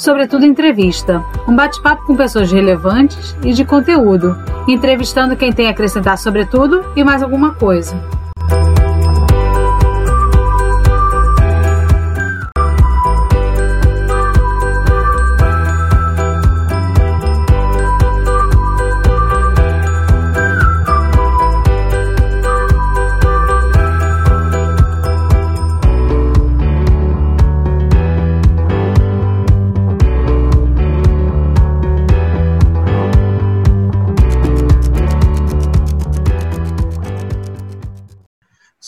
Sobretudo Entrevista, um bate-papo com pessoas relevantes e de conteúdo, entrevistando quem tem a acrescentar sobre tudo e mais alguma coisa.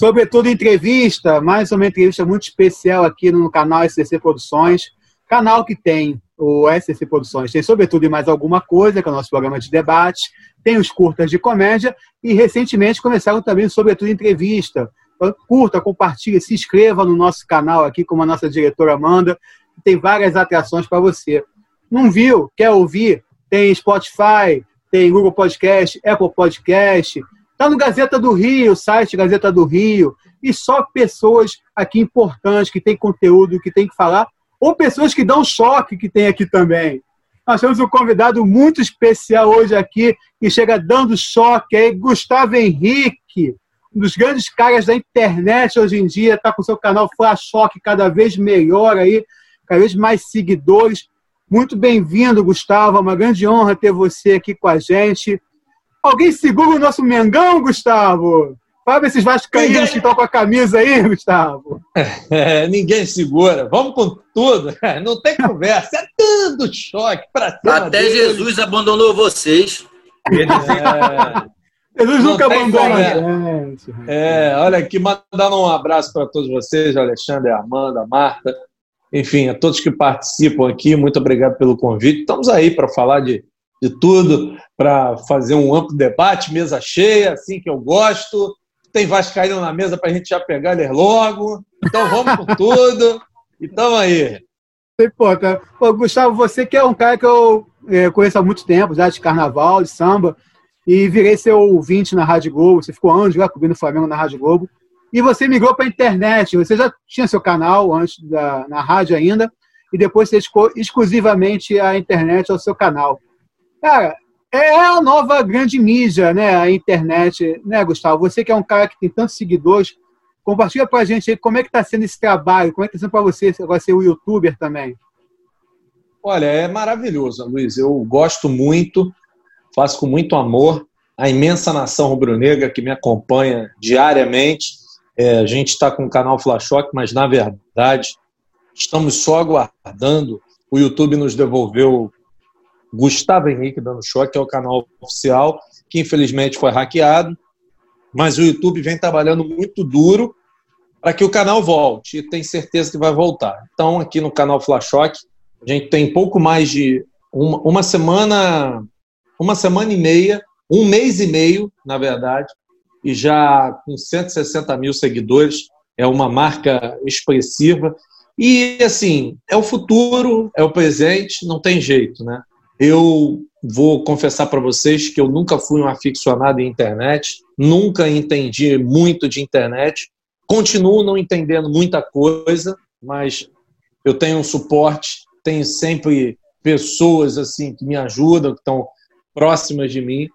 Sobretudo entrevista, mais uma entrevista muito especial aqui no canal SCC Produções, canal que tem o SCC Produções, tem sobretudo mais alguma coisa, que é o nosso programa de debate, tem os curtas de comédia e recentemente começaram também sobretudo entrevista. Curta, compartilhe, se inscreva no nosso canal aqui, como a nossa diretora Amanda, tem várias atrações para você. Não viu? Quer ouvir? Tem Spotify, tem Google Podcast, Apple Podcast, Está no Gazeta do Rio, site Gazeta do Rio, e só pessoas aqui importantes, que têm conteúdo, que tem que falar, ou pessoas que dão choque, que tem aqui também. Nós temos um convidado muito especial hoje aqui, que chega dando choque aí, Gustavo Henrique, um dos grandes caras da internet hoje em dia, está com seu canal Flash Choque cada vez melhor aí, cada vez mais seguidores. Muito bem-vindo, Gustavo. É uma grande honra ter você aqui com a gente. Alguém segura o nosso Mengão, Gustavo? Fala esses vascaínos ninguém... que estão com a camisa aí, Gustavo. É, ninguém segura. Vamos com tudo. Não tem conversa. É tanto choque para cima Até deles. Jesus abandonou vocês. É... Jesus nunca abandonou a gente. É, olha aqui, mandando um abraço para todos vocês, Alexandre, Amanda, Marta, enfim, a todos que participam aqui, muito obrigado pelo convite. Estamos aí para falar de de tudo para fazer um amplo debate, mesa cheia, assim que eu gosto. Tem Vascaíno na mesa para a gente já pegar ler logo. Então vamos com tudo. E tamo aí. Pô, Gustavo, você que é um cara que eu é, conheço há muito tempo, já de carnaval, de samba, e virei seu ouvinte na Rádio Globo. Você ficou anos já cobrindo o Flamengo na Rádio Globo. E você migrou para a internet. Você já tinha seu canal antes da, na rádio ainda, e depois você dedicou exclusivamente a internet ao seu canal. Cara, é a nova grande mídia, né? A internet, né, Gustavo? Você que é um cara que tem tantos seguidores, compartilha com a gente aí como é que está sendo esse trabalho, como é que está sendo para você agora ser o youtuber também. Olha, é maravilhoso, Luiz. Eu gosto muito, faço com muito amor. A imensa nação rubro-negra que me acompanha diariamente. É, a gente está com o canal Flashock, mas na verdade estamos só aguardando. O YouTube nos devolveu Gustavo Henrique Dando Choque, que é o canal oficial, que infelizmente foi hackeado, mas o YouTube vem trabalhando muito duro para que o canal volte, e tem certeza que vai voltar. Então, aqui no canal Flashock, a gente tem pouco mais de uma, uma semana, uma semana e meia, um mês e meio, na verdade, e já com 160 mil seguidores, é uma marca expressiva. E, assim, é o futuro, é o presente, não tem jeito, né? Eu vou confessar para vocês que eu nunca fui um aficionado em internet, nunca entendi muito de internet, continuo não entendendo muita coisa, mas eu tenho um suporte, tenho sempre pessoas assim que me ajudam, que estão próximas de mim.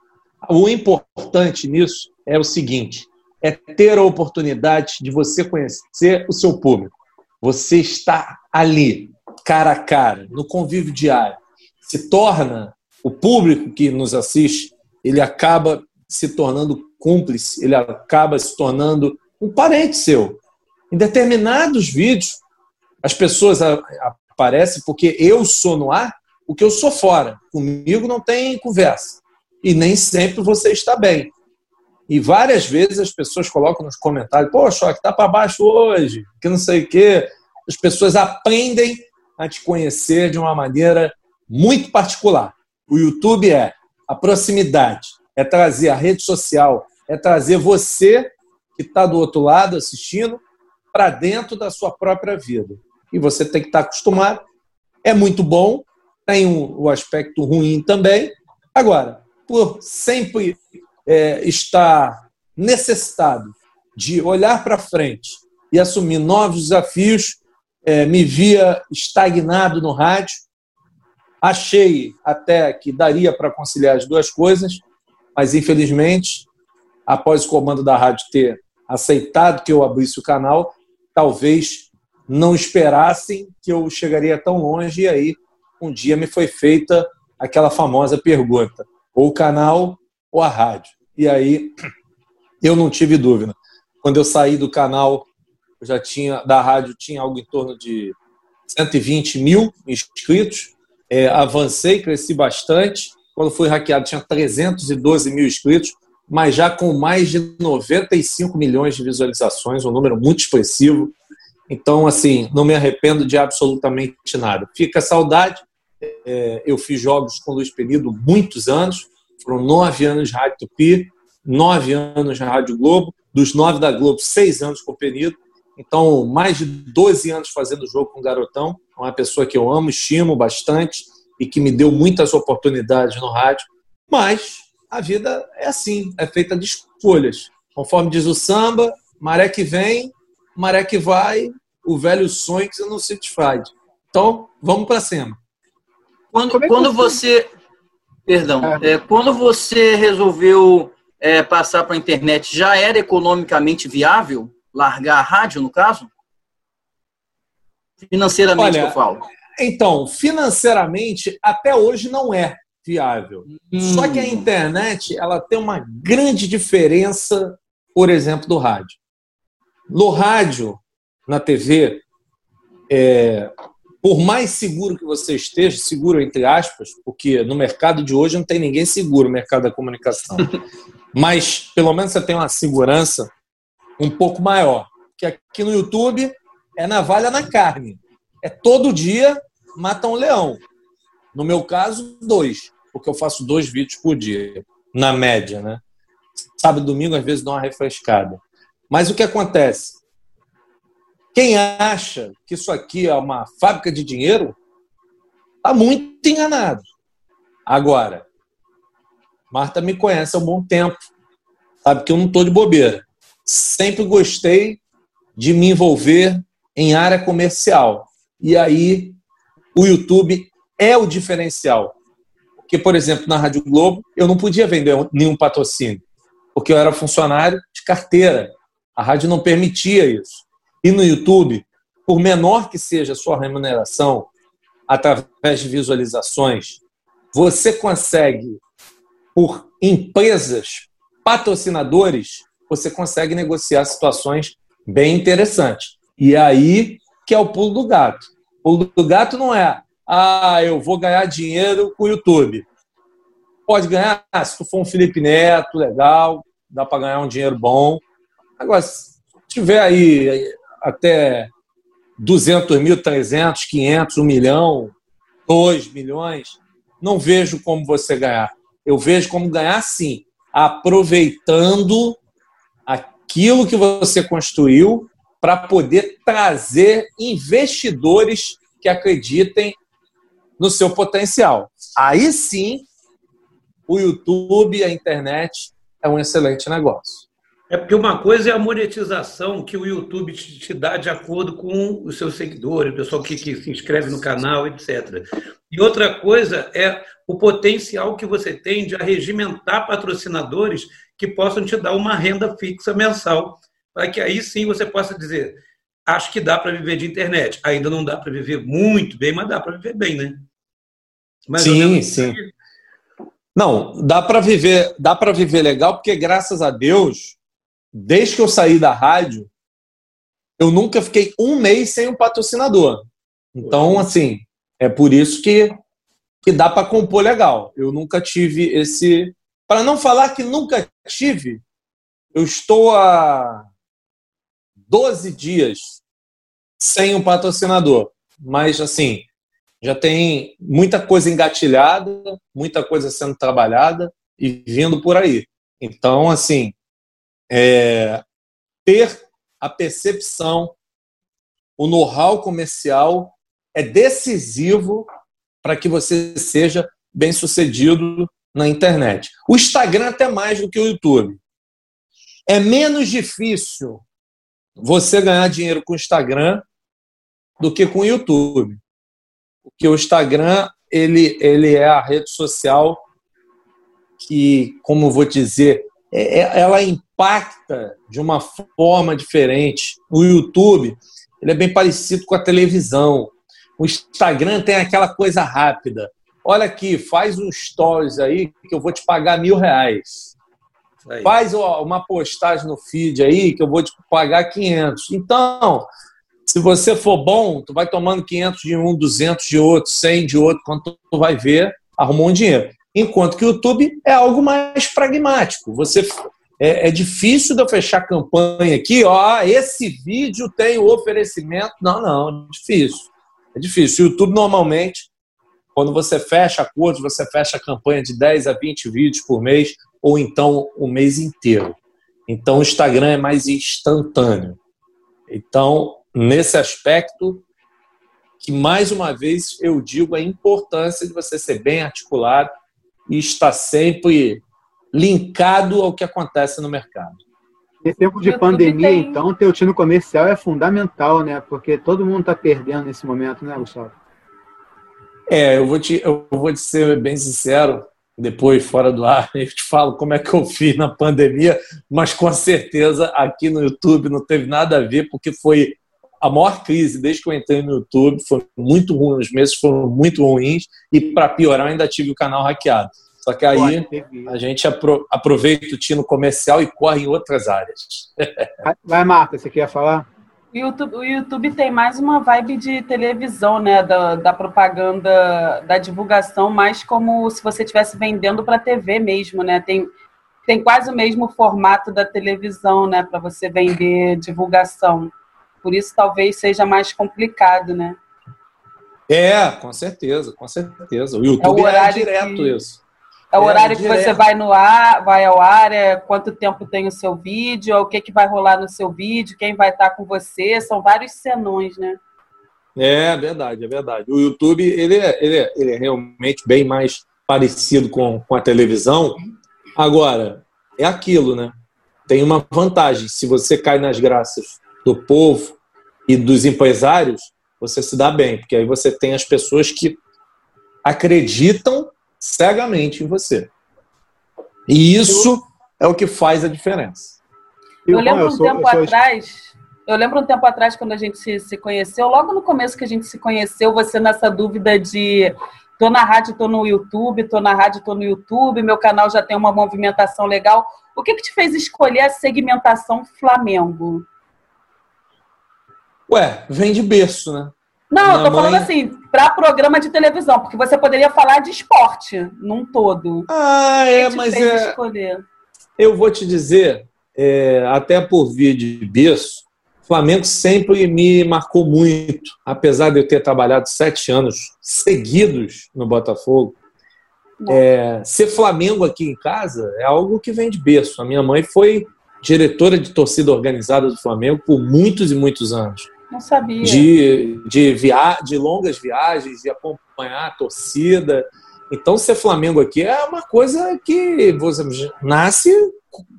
O importante nisso é o seguinte: é ter a oportunidade de você conhecer o seu público. Você está ali, cara a cara, no convívio diário se torna, o público que nos assiste, ele acaba se tornando cúmplice, ele acaba se tornando um parente seu. Em determinados vídeos, as pessoas aparecem porque eu sou no ar o que eu sou fora. Comigo não tem conversa. E nem sempre você está bem. E várias vezes as pessoas colocam nos comentários: Poxa, que tá para baixo hoje, que não sei o quê. As pessoas aprendem a te conhecer de uma maneira muito particular. O YouTube é a proximidade, é trazer a rede social, é trazer você que está do outro lado assistindo para dentro da sua própria vida. E você tem que estar tá acostumado. É muito bom, tem o um, aspecto ruim também. Agora, por sempre é, estar necessitado de olhar para frente e assumir novos desafios, é, me via estagnado no rádio, Achei até que daria para conciliar as duas coisas, mas infelizmente, após o comando da rádio ter aceitado que eu abrisse o canal, talvez não esperassem que eu chegaria tão longe e aí um dia me foi feita aquela famosa pergunta: ou o canal ou a rádio. E aí eu não tive dúvida. Quando eu saí do canal, já tinha da rádio tinha algo em torno de 120 mil inscritos. É, avancei, cresci bastante. Quando fui hackeado, tinha 312 mil inscritos, mas já com mais de 95 milhões de visualizações, um número muito expressivo. Então, assim, não me arrependo de absolutamente nada. Fica saudade. É, eu fiz jogos com o Luiz Penido muitos anos, foram nove anos de Rádio Tupi, nove anos na Rádio Globo, dos nove da Globo, seis anos com o Penido. Então, mais de 12 anos fazendo jogo com o Garotão, uma pessoa que eu amo, estimo bastante e que me deu muitas oportunidades no rádio. Mas a vida é assim, é feita de escolhas. Conforme diz o samba, maré que vem, maré que vai, o velho sonho que você não se desfaz. Então, vamos para cima. Quando, é quando você. Perdão. É. É, quando você resolveu é, passar para a internet, já era economicamente viável? Largar a rádio, no caso? Financeiramente, Olha, eu falo. Então, financeiramente, até hoje não é viável. Hum. Só que a internet ela tem uma grande diferença, por exemplo, do rádio. No rádio, na TV, é, por mais seguro que você esteja, seguro entre aspas, porque no mercado de hoje não tem ninguém seguro, o mercado da comunicação. Mas pelo menos você tem uma segurança um pouco maior. Que aqui no YouTube é navalha na carne. É todo dia mata um leão. No meu caso, dois, porque eu faço dois vídeos por dia, na média, né? Sábado e domingo, às vezes, dou uma refrescada. Mas o que acontece? Quem acha que isso aqui é uma fábrica de dinheiro está muito enganado. Agora, Marta me conhece há um bom tempo, sabe que eu não estou de bobeira. Sempre gostei de me envolver em área comercial. E aí, o YouTube é o diferencial. Porque, por exemplo, na Rádio Globo, eu não podia vender nenhum patrocínio, porque eu era funcionário de carteira. A rádio não permitia isso. E no YouTube, por menor que seja a sua remuneração, através de visualizações, você consegue, por empresas, patrocinadores, você consegue negociar situações bem interessantes. E aí que é o pulo do gato. O pulo do gato não é, ah, eu vou ganhar dinheiro com o YouTube. Pode ganhar, se tu for um Felipe Neto, legal, dá para ganhar um dinheiro bom. Agora, se tiver aí até 200 mil, 300, 500, 1 milhão, 2 milhões, não vejo como você ganhar. Eu vejo como ganhar sim, aproveitando aquilo que você construiu para poder trazer investidores que acreditem no seu potencial. Aí sim, o YouTube, a internet é um excelente negócio. É porque uma coisa é a monetização que o YouTube te, dá de acordo com os seus seguidores, o pessoal que, que, se inscreve no canal, etc. E outra coisa é o potencial que você tem de arregimentar patrocinadores que possam te dar uma renda fixa mensal, para que aí sim você possa dizer: acho que dá para viver de internet. Ainda não dá para viver muito bem, mas dá para viver bem, né? Mais sim, sim. Não, dá para viver, dá para viver legal, porque graças a Deus desde que eu saí da rádio, eu nunca fiquei um mês sem um patrocinador. Então, assim, é por isso que, que dá para compor legal. Eu nunca tive esse. Para não falar que nunca tive, eu estou há 12 dias sem um patrocinador. Mas, assim, já tem muita coisa engatilhada, muita coisa sendo trabalhada e vindo por aí. Então, assim, é, ter a percepção, o know-how comercial é decisivo para que você seja bem sucedido na internet. O Instagram até mais do que o YouTube. É menos difícil você ganhar dinheiro com o Instagram do que com o YouTube. Porque o Instagram ele, ele é a rede social que, como vou dizer, é, é, ela impacta de uma forma diferente. O YouTube ele é bem parecido com a televisão. O Instagram tem aquela coisa rápida. Olha aqui, faz um stories aí que eu vou te pagar mil reais. Aí. Faz uma postagem no feed aí que eu vou te pagar 500. Então, se você for bom, tu vai tomando 500 de um, 200 de outro, 100 de outro, quando tu vai ver, arrumou um dinheiro. Enquanto que o YouTube é algo mais pragmático. Você é, é, difícil de eu fechar campanha aqui, ó, esse vídeo tem o oferecimento. Não, não, é difícil. É difícil. O YouTube normalmente, quando você fecha acordos, você fecha a campanha de 10 a 20 vídeos por mês, ou então o mês inteiro. Então o Instagram é mais instantâneo. Então, nesse aspecto, que mais uma vez eu digo a importância de você ser bem articulado e estar sempre linkado ao que acontece no mercado. Nesse tempo de pandemia, então, ter o tino comercial é fundamental, né? Porque todo mundo está perdendo nesse momento, né, Gustavo? É, eu vou te, eu vou te ser bem sincero, depois, fora do ar, eu te falo como é que eu fiz na pandemia, mas com certeza aqui no YouTube não teve nada a ver, porque foi a maior crise desde que eu entrei no YouTube, foi muito ruim, os meses foram muito ruins, e para piorar, ainda tive o canal hackeado. Só que aí a gente aproveita o tino comercial e corre em outras áreas. Vai, Marta, você quer falar? O YouTube, o YouTube tem mais uma vibe de televisão, né? Da, da propaganda, da divulgação, mais como se você estivesse vendendo para TV mesmo, né? Tem, tem quase o mesmo formato da televisão, né? Para você vender divulgação. Por isso talvez seja mais complicado, né? É, com certeza, com certeza. O YouTube é, o é direto que... isso. É o é, horário que você vai no ar, vai ao ar, é quanto tempo tem o seu vídeo, é o que, que vai rolar no seu vídeo, quem vai estar com você, são vários senões, né? É verdade, é verdade. O YouTube ele é, ele é, ele é realmente bem mais parecido com, com a televisão. Agora, é aquilo, né? Tem uma vantagem. Se você cai nas graças do povo e dos empresários, você se dá bem, porque aí você tem as pessoas que acreditam cegamente em você. E isso é o que faz a diferença. Eu lembro um tempo atrás, eu lembro um tempo atrás quando a gente se, se conheceu, logo no começo que a gente se conheceu, você nessa dúvida de tô na rádio, tô no YouTube, tô na rádio, tô no YouTube, meu canal já tem uma movimentação legal. O que que te fez escolher a segmentação Flamengo? Ué, vem de berço, né? Não, eu tô mãe... falando assim, para programa de televisão, porque você poderia falar de esporte num todo. Ah, é, mas é. Escolher? Eu vou te dizer, é, até por vir de berço, Flamengo sempre me marcou muito, apesar de eu ter trabalhado sete anos seguidos no Botafogo. É, ser Flamengo aqui em casa é algo que vem de berço. A minha mãe foi diretora de torcida organizada do Flamengo por muitos e muitos anos. Não sabia. De, de, via de longas viagens, de acompanhar a torcida. Então, ser Flamengo aqui é uma coisa que você nasce,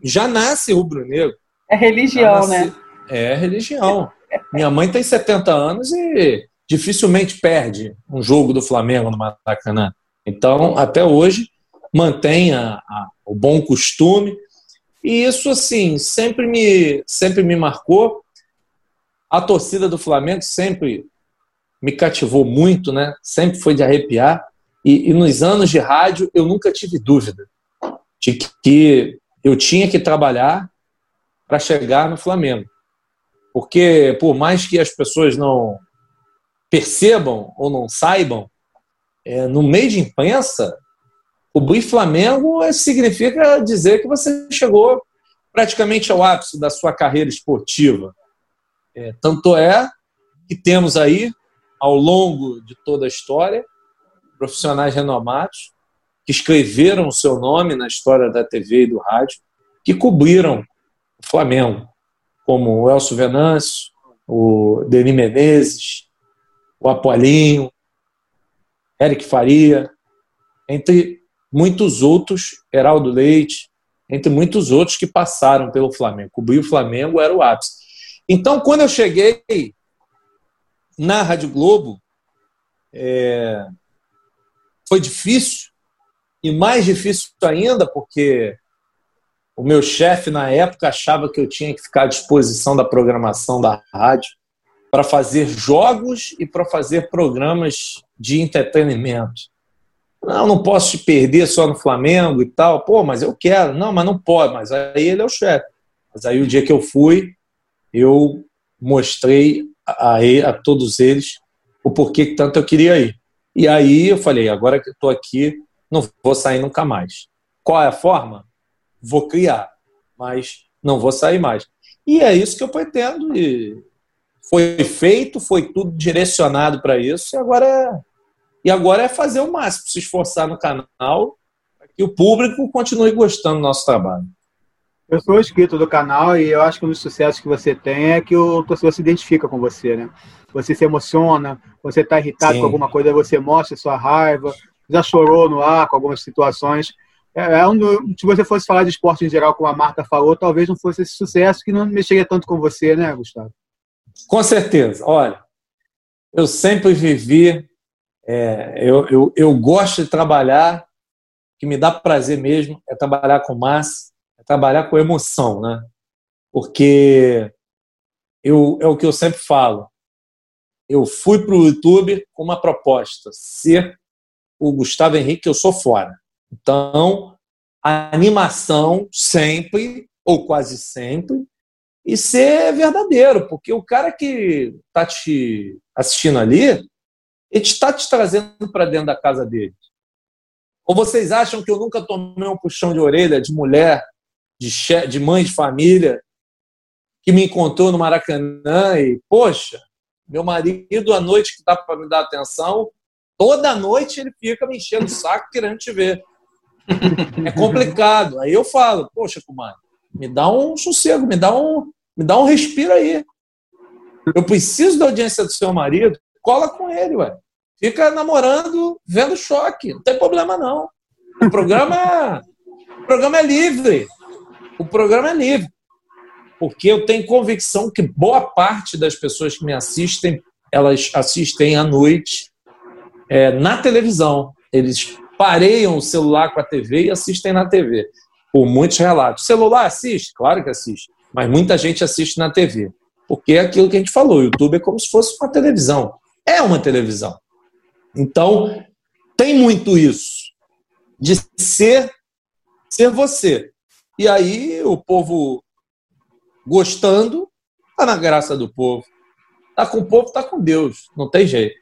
já nasce rubro-negro. É religião, né? É religião. Minha mãe tem 70 anos e dificilmente perde um jogo do Flamengo no Maracanã. Então, até hoje, mantém a, a, o bom costume. E isso, assim, sempre me, sempre me marcou. A torcida do Flamengo sempre me cativou muito, né? Sempre foi de arrepiar. E, e nos anos de rádio eu nunca tive dúvida de que eu tinha que trabalhar para chegar no Flamengo. Porque por mais que as pessoas não percebam ou não saibam, é, no meio de imprensa, o Bui Flamengo significa dizer que você chegou praticamente ao ápice da sua carreira esportiva. É, tanto é que temos aí, ao longo de toda a história, profissionais renomados que escreveram o seu nome na história da TV e do rádio, que cobriram o Flamengo, como o Elcio Venâncio, o Denis Menezes, o Apolinho, Eric Faria, entre muitos outros, Heraldo Leite, entre muitos outros que passaram pelo Flamengo. Cobrir o Flamengo era o ápice. Então, quando eu cheguei na Rádio Globo, é, foi difícil, e mais difícil ainda porque o meu chefe na época achava que eu tinha que ficar à disposição da programação da rádio para fazer jogos e para fazer programas de entretenimento. Não, não posso te perder só no Flamengo e tal. Pô, mas eu quero. Não, mas não pode. Mas aí ele é o chefe. Mas aí o dia que eu fui, eu mostrei a, a, todos eles o porquê que tanto eu queria ir. E aí eu falei, agora que estou aqui, não vou sair nunca mais. Qual é a forma? Vou criar, mas não vou sair mais. E é isso que eu pretendo. E foi feito, foi tudo direcionado para isso, e agora é, e agora é fazer o máximo, se esforçar no canal, para que o público continue gostando do nosso trabalho. Eu sou inscrito do canal e eu acho que um dos sucessos que você tem é que o torcedor se identifica com você, né? Você se emociona, você está irritado Sim. com alguma coisa, você mostra sua raiva, já chorou no ar com algumas situações. É, é um do, se você fosse falar de esporte em geral, como a Marta falou, talvez não fosse esse sucesso que não mexeria tanto com você, né, Gustavo? Com certeza. Olha, eu sempre vivi, é, eu, eu, eu gosto de trabalhar, que me dá prazer mesmo, é trabalhar com massa, trabalhar com emoção, né? Porque eu, é o que eu sempre falo. Eu fui para o YouTube com uma proposta, ser o Gustavo Henrique, eu sou fora. Então, a animação sempre, ou quase sempre, e ser verdadeiro, porque o cara que está te assistindo ali, ele está te trazendo para dentro da casa dele. Ou vocês acham que eu nunca tomei um puxão de orelha de mulher, de, che... de mãe de família, que me encontrou no Maracanã e, poxa, meu marido à noite que dá para me dar atenção, toda noite ele fica me enchendo o saco querendo te ver. É complicado. Aí eu falo, poxa, Kumar, me dá um sossego, me dá um, me dá um respiro aí. Eu preciso da audiência do seu marido. Cola com ele, ué. Fica namorando, vendo choque. Não tem problema, não. O programa, o programa é livre. O programa é livre. Porque eu tenho convicção que boa parte das pessoas que me assistem, elas assistem à noite é, na televisão. Eles pareiam o celular com a TV e assistem na TV. Por muitos relatos. O celular assiste? Claro que assiste mas muita gente assiste na TV. Porque é aquilo que a gente falou, o YouTube é como se fosse uma televisão. É uma televisão. Então, tem muito isso de ser ser você. E aí o povo gostando, tá na graça do povo. Tá com o povo, tá com Deus. Não tem jeito.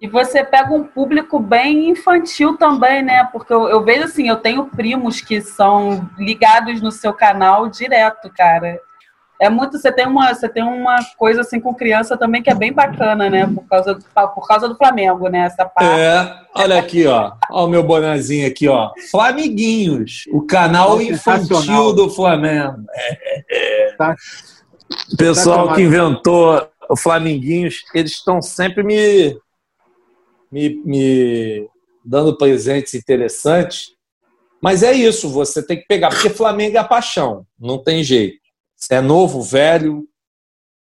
E você pega um público bem infantil também, né? Porque eu, eu, vejo assim, eu tenho primos que são ligados no seu canal direto, cara. É muito, você tem uma, você tem uma coisa assim com criança também que é bem bacana, né? Por causa do, por causa do Flamengo, né? Essa parte. É, olha aqui, ó. Olha o meu bonezinho aqui, ó. Flamiguinhos, o canal infantil do Flamengo. É, é. Tá. O pessoal que inventou o Flamiguinhos, eles estão sempre me me, me dando presentes interessantes. Mas é isso, você tem que pegar, porque Flamengo é a paixão, não tem jeito. Se é novo, velho,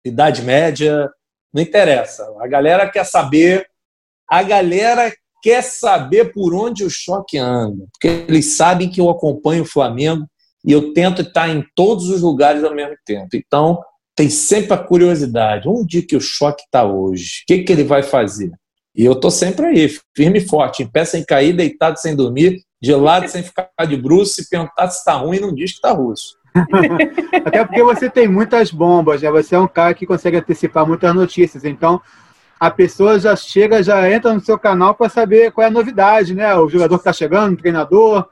idade média, não interessa. A galera quer saber, a galera quer saber por onde o choque anda, porque eles sabem que eu acompanho o Flamengo e eu tento estar em todos os lugares ao mesmo tempo. Então, tem sempre a curiosidade. Onde que o choque está hoje? O que, que ele vai fazer? E eu tô sempre aí, firme e forte, em pé sem cair, deitado sem dormir, de lado sem ficar de bruxo, se perguntar se está ruim, não diz que está russo. Até porque você tem muitas bombas, né? Você é um cara que consegue antecipar muitas notícias. Então, a pessoa já chega, já entra no seu canal para saber qual é a novidade, né? O jogador que está chegando, o treinador.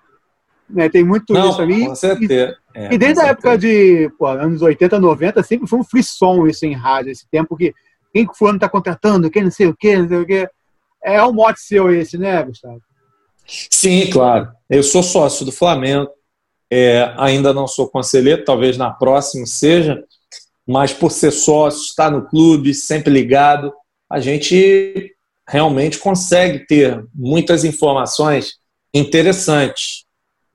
Né? Tem muito Não, isso ali. Com certeza. E, é, e desde a época de pô, anos 80, 90, sempre foi um frisson isso em rádio, esse tempo que quem que fulano está contratando, quem não sei o quê, não sei o quê. É um mote seu esse, né, Gustavo? Sim, claro. Eu sou sócio do Flamengo. É, ainda não sou conselheiro, talvez na próxima seja, mas por ser sócio, estar no clube, sempre ligado, a gente realmente consegue ter muitas informações interessantes.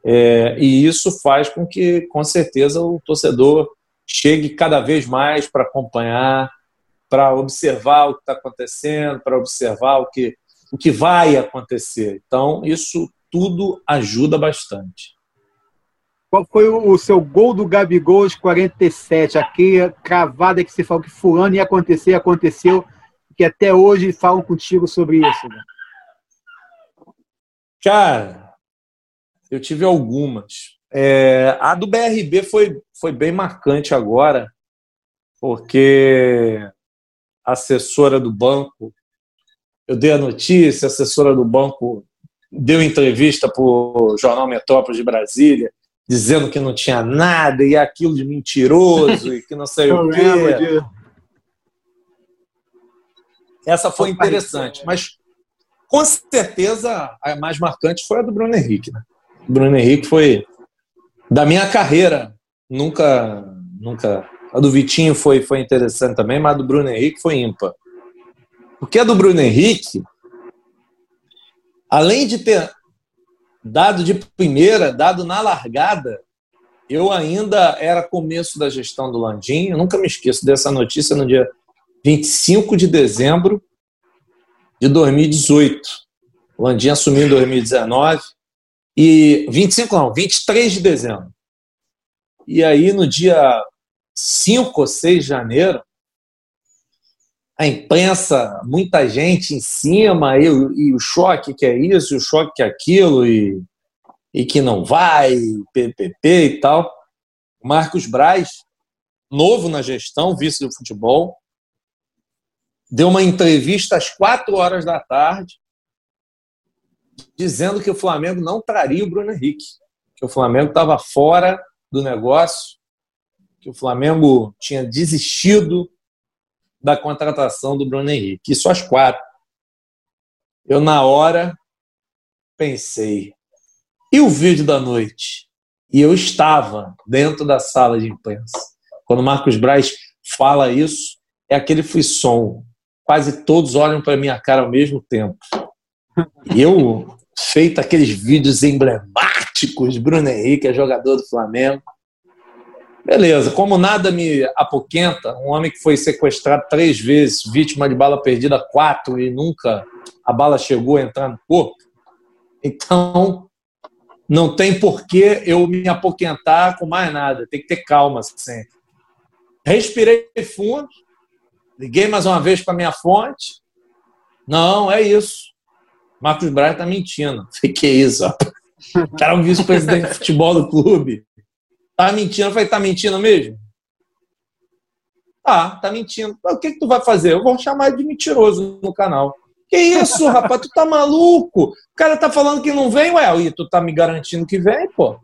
É, e isso faz com que, com certeza, o torcedor chegue cada vez mais para acompanhar, para observar o que está acontecendo, para observar o que o que vai acontecer. Então, isso tudo ajuda bastante. Qual foi o, seu gol do Gabigol aos 47? Aqui, cravada que você falou que fulano ia acontecer, aconteceu, que até hoje falam contigo sobre isso. Né? Cara, eu tive algumas. É, a do BRB foi, foi bem marcante agora, porque a assessora do banco, eu dei a notícia, a assessora do banco deu entrevista para o Jornal Metrópolis de Brasília, dizendo que não tinha nada e aquilo de mentiroso e que não sei o quê. Essa foi interessante, mas com certeza a mais marcante foi a do Bruno Henrique. Né? O Bruno Henrique foi da minha carreira, nunca, nunca. A do Vitinho foi, foi interessante também, mas a do Bruno Henrique foi ímpar. Porque a do Bruno Henrique, além de ter dado de primeira, dado na largada, eu ainda era começo da gestão do Landim. Eu nunca me esqueço dessa notícia no dia 25 de dezembro de 2018. O Landim assumiu em 2019 e 25 não, 23 de dezembro. E aí no dia 5 ou 6 de janeiro, a imprensa, muita gente em cima, e, e, o choque que é isso, e o choque que é aquilo, e, e que não vai, PPP e tal. Marcos Braz, novo na gestão, vice do futebol, deu uma entrevista às quatro horas da tarde, dizendo que o Flamengo não traria o Bruno Henrique, que o Flamengo estava fora do negócio, que o Flamengo tinha desistido da contratação do Bruno Henrique. Isso às quatro. Eu, na hora, pensei, e o vídeo da noite? E eu estava dentro da sala de imprensa. Quando Marcos Braz fala isso, é aquele frisson. Quase todos olham para minha cara ao mesmo tempo. E eu, feito aqueles vídeos emblemáticos, Bruno Henrique é jogador do Flamengo, Beleza, como nada me apoquenta, um homem que foi sequestrado três vezes, vítima de bala perdida quatro e nunca a bala chegou a entrar no corpo, então não tem por que eu me apoquentar com mais nada, tem que ter calma sempre. Respirei fundo, liguei mais uma vez para minha fonte. Não, é isso. Marcos Braz está mentindo. Fiquei isso. O cara é um vice-presidente de futebol do clube. Tá mentindo? Eu falei, tá mentindo mesmo? Tá, tá mentindo. O que, que tu vai fazer? Eu vou chamar de mentiroso no canal. Que isso, rapaz? Tu tá maluco? O cara tá falando que não vem, ué, e tu tá me garantindo que vem, pô.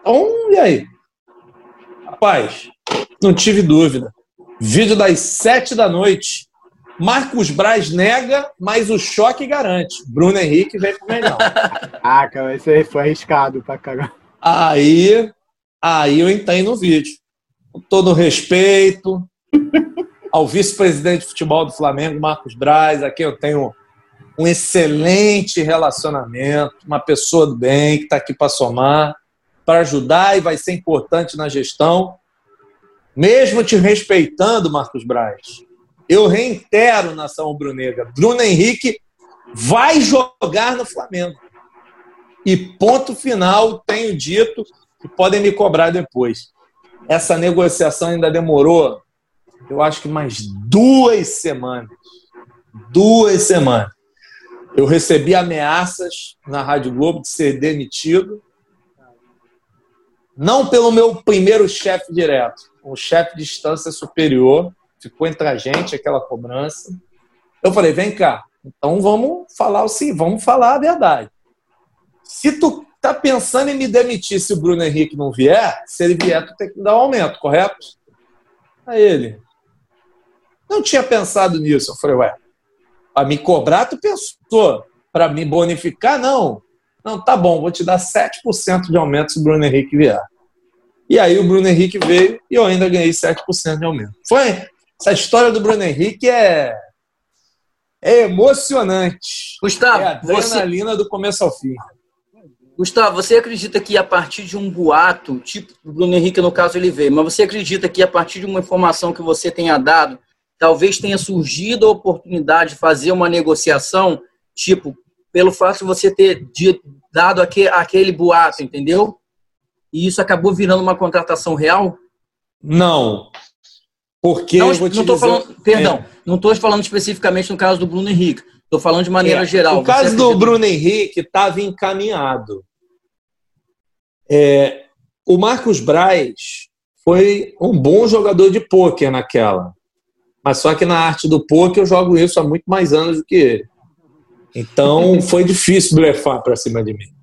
Então, e aí? Rapaz, não tive dúvida. Vídeo das sete da noite. Marcos Braz nega, mas o choque garante. Bruno Henrique vem pro melhor. ah, cara, esse aí foi arriscado pra cagar. Aí, Aí eu entrei no vídeo. Com todo respeito ao vice-presidente de futebol do Flamengo, Marcos Braz, aqui eu tenho um excelente relacionamento, uma pessoa do bem que está aqui para somar, para ajudar e vai ser importante na gestão. Mesmo te respeitando, Marcos Braz, eu reitero, nação rubro-negra, Bruno Henrique vai jogar no Flamengo. E ponto final, tenho dito, que podem me cobrar depois. Essa negociação ainda demorou, eu acho que mais duas semanas. Duas semanas. Eu recebi ameaças na Rádio Globo de ser demitido. Não pelo meu primeiro chefe direto, o chefe de instância superior. Ficou entre a gente aquela cobrança. Eu falei: vem cá, então vamos falar o sim, vamos falar a verdade. Se tu tá pensando em me demitir se o Bruno Henrique não vier. Se ele vier, tu tem que dar um aumento, correto? A ele. Não tinha pensado nisso. Eu falei, ué, para me cobrar, tu pensou. Para me bonificar, não. Não, tá bom, vou te dar 7% de aumento se o Bruno Henrique vier. E aí o Bruno Henrique veio e eu ainda ganhei 7% de aumento. Foi. Essa história do Bruno Henrique é, é emocionante. Gustavo, é a adrenalina você... do começo ao fim. Gustavo, você acredita que a partir de um boato, tipo o Bruno Henrique, no caso, ele veio, mas você acredita que a partir de uma informação que você tenha dado, talvez tenha surgido a oportunidade de fazer uma negociação Tipo, pelo fato de você ter dado aquele, boato, entendeu? E isso acabou virando uma contratação real? Não. Porque não, eu vou te não tô dizer, falando, perdão, é. não estou falando especificamente no caso do Bruno Henrique. Estou falando de maneira é. geral. O caso do Bruno Henrique estava encaminhado. É, o Marcos Braz foi um bom jogador de pôquer naquela. Mas só que na arte do pôquer eu jogo isso há muito mais anos do que ele. Então foi difícil blefar para cima de mim.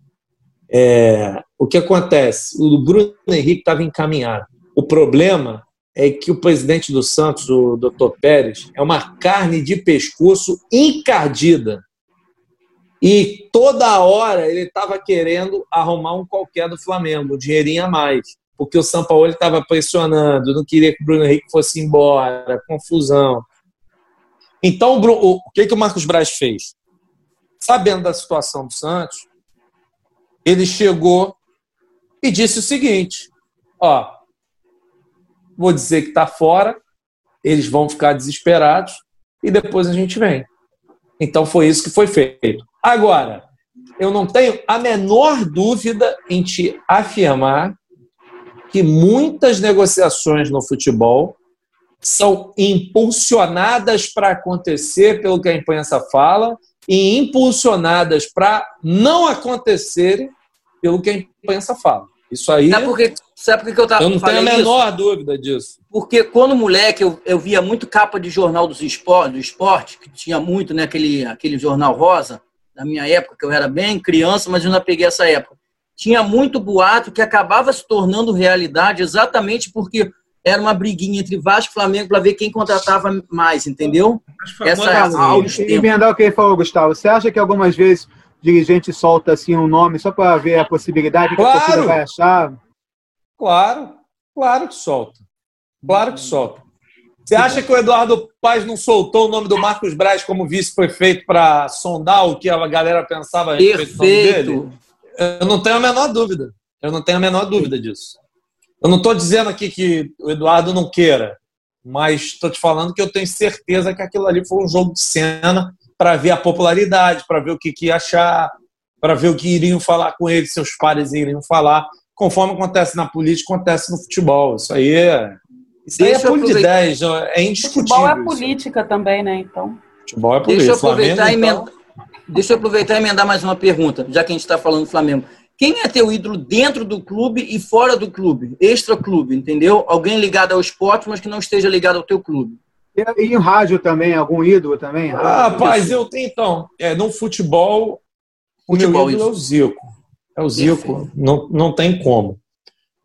É, o que acontece? O Bruno Henrique estava encaminhado. O problema é que o presidente do Santos, o Dr. Pérez, é uma carne de pescoço encardida. E toda hora ele estava querendo arrumar um qualquer do Flamengo, um dinheirinho a mais. Porque o São Paulo estava pressionando, não queria que o Bruno Henrique fosse embora, confusão. Então, o que, que o Marcos Braz fez? Sabendo da situação do Santos, ele chegou e disse o seguinte: ó, vou dizer que está fora, eles vão ficar desesperados e depois a gente vem. Então foi isso que foi feito. Agora, eu não tenho a menor dúvida em te afirmar que muitas negociações no futebol são impulsionadas para acontecer pelo que a imprensa fala e impulsionadas para não acontecerem pelo que a imprensa fala. Isso aí. Sabe por que, sabe por que eu tava Eu não tenho a menor isso? dúvida disso. Porque quando moleque eu, eu via muito capa de jornal dos esporte, do esporte, que tinha muito, né, aquele, aquele jornal rosa, na minha época, que eu era bem criança, mas eu não peguei essa época. Tinha muito boato que acabava se tornando realidade exatamente porque era uma briguinha entre Vasco e Flamengo para ver quem contratava mais, entendeu? Essa é a Emendar o que ele falou, Gustavo. Você acha que algumas vezes dirigente solta assim um nome só para ver a possibilidade claro. que a torcida vai achar? Claro, claro que solta. Claro que solta. Você acha que o Eduardo Paz não soltou o nome do Marcos Braz como vice-prefeito para sondar o que a galera pensava a respeito dele? Eu não tenho a menor dúvida. Eu não tenho a menor dúvida disso. Eu não estou dizendo aqui que o Eduardo não queira, mas estou te falando que eu tenho certeza que aquilo ali foi um jogo de cena para ver a popularidade, para ver o que, que ia achar, para ver o que iriam falar com ele, seus pares iriam falar, conforme acontece na política, acontece no futebol. Isso aí é. Isso é pulo de 10, é indiscutível. Futebol é política isso. também, né? Então. Futebol é política. Deixa eu aproveitar, Flamengo, e emendar, então... Deixa eu aproveitar e emendar mais uma pergunta, já que a gente está falando do Flamengo. Quem é teu ídolo dentro do clube e fora do clube? Extra clube, entendeu? Alguém ligado ao esporte, mas que não esteja ligado ao teu clube. E em rádio também, algum ídolo também? Ah, rapaz, eu tenho então. É, no futebol, o futebol, meu ídolo isso. é o Zico. É o Zico, não, não tem como.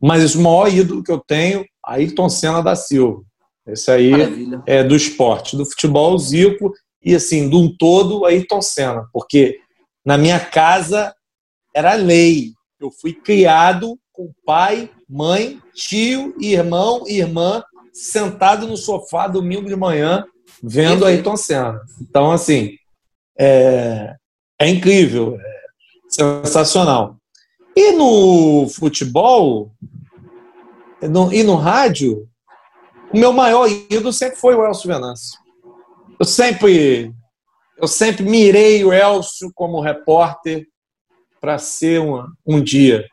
Mas o maior ídolo que eu tenho, Ayrton Senna da Silva. Esse aí Maravilha. é do esporte. Do futebol, o Zico. E assim, de um todo, Ayrton Senna. Porque na minha casa era lei. Eu fui criado com pai, mãe, tio, irmão, irmã sentado no sofá domingo de manhã vendo a Ayrton Senna. Então, assim, é, é incrível, é sensacional. E no futebol no, e no rádio, o meu maior ídolo sempre foi o Elcio Venâncio. Eu sempre, eu sempre mirei o Elcio como repórter para ser um, um dia.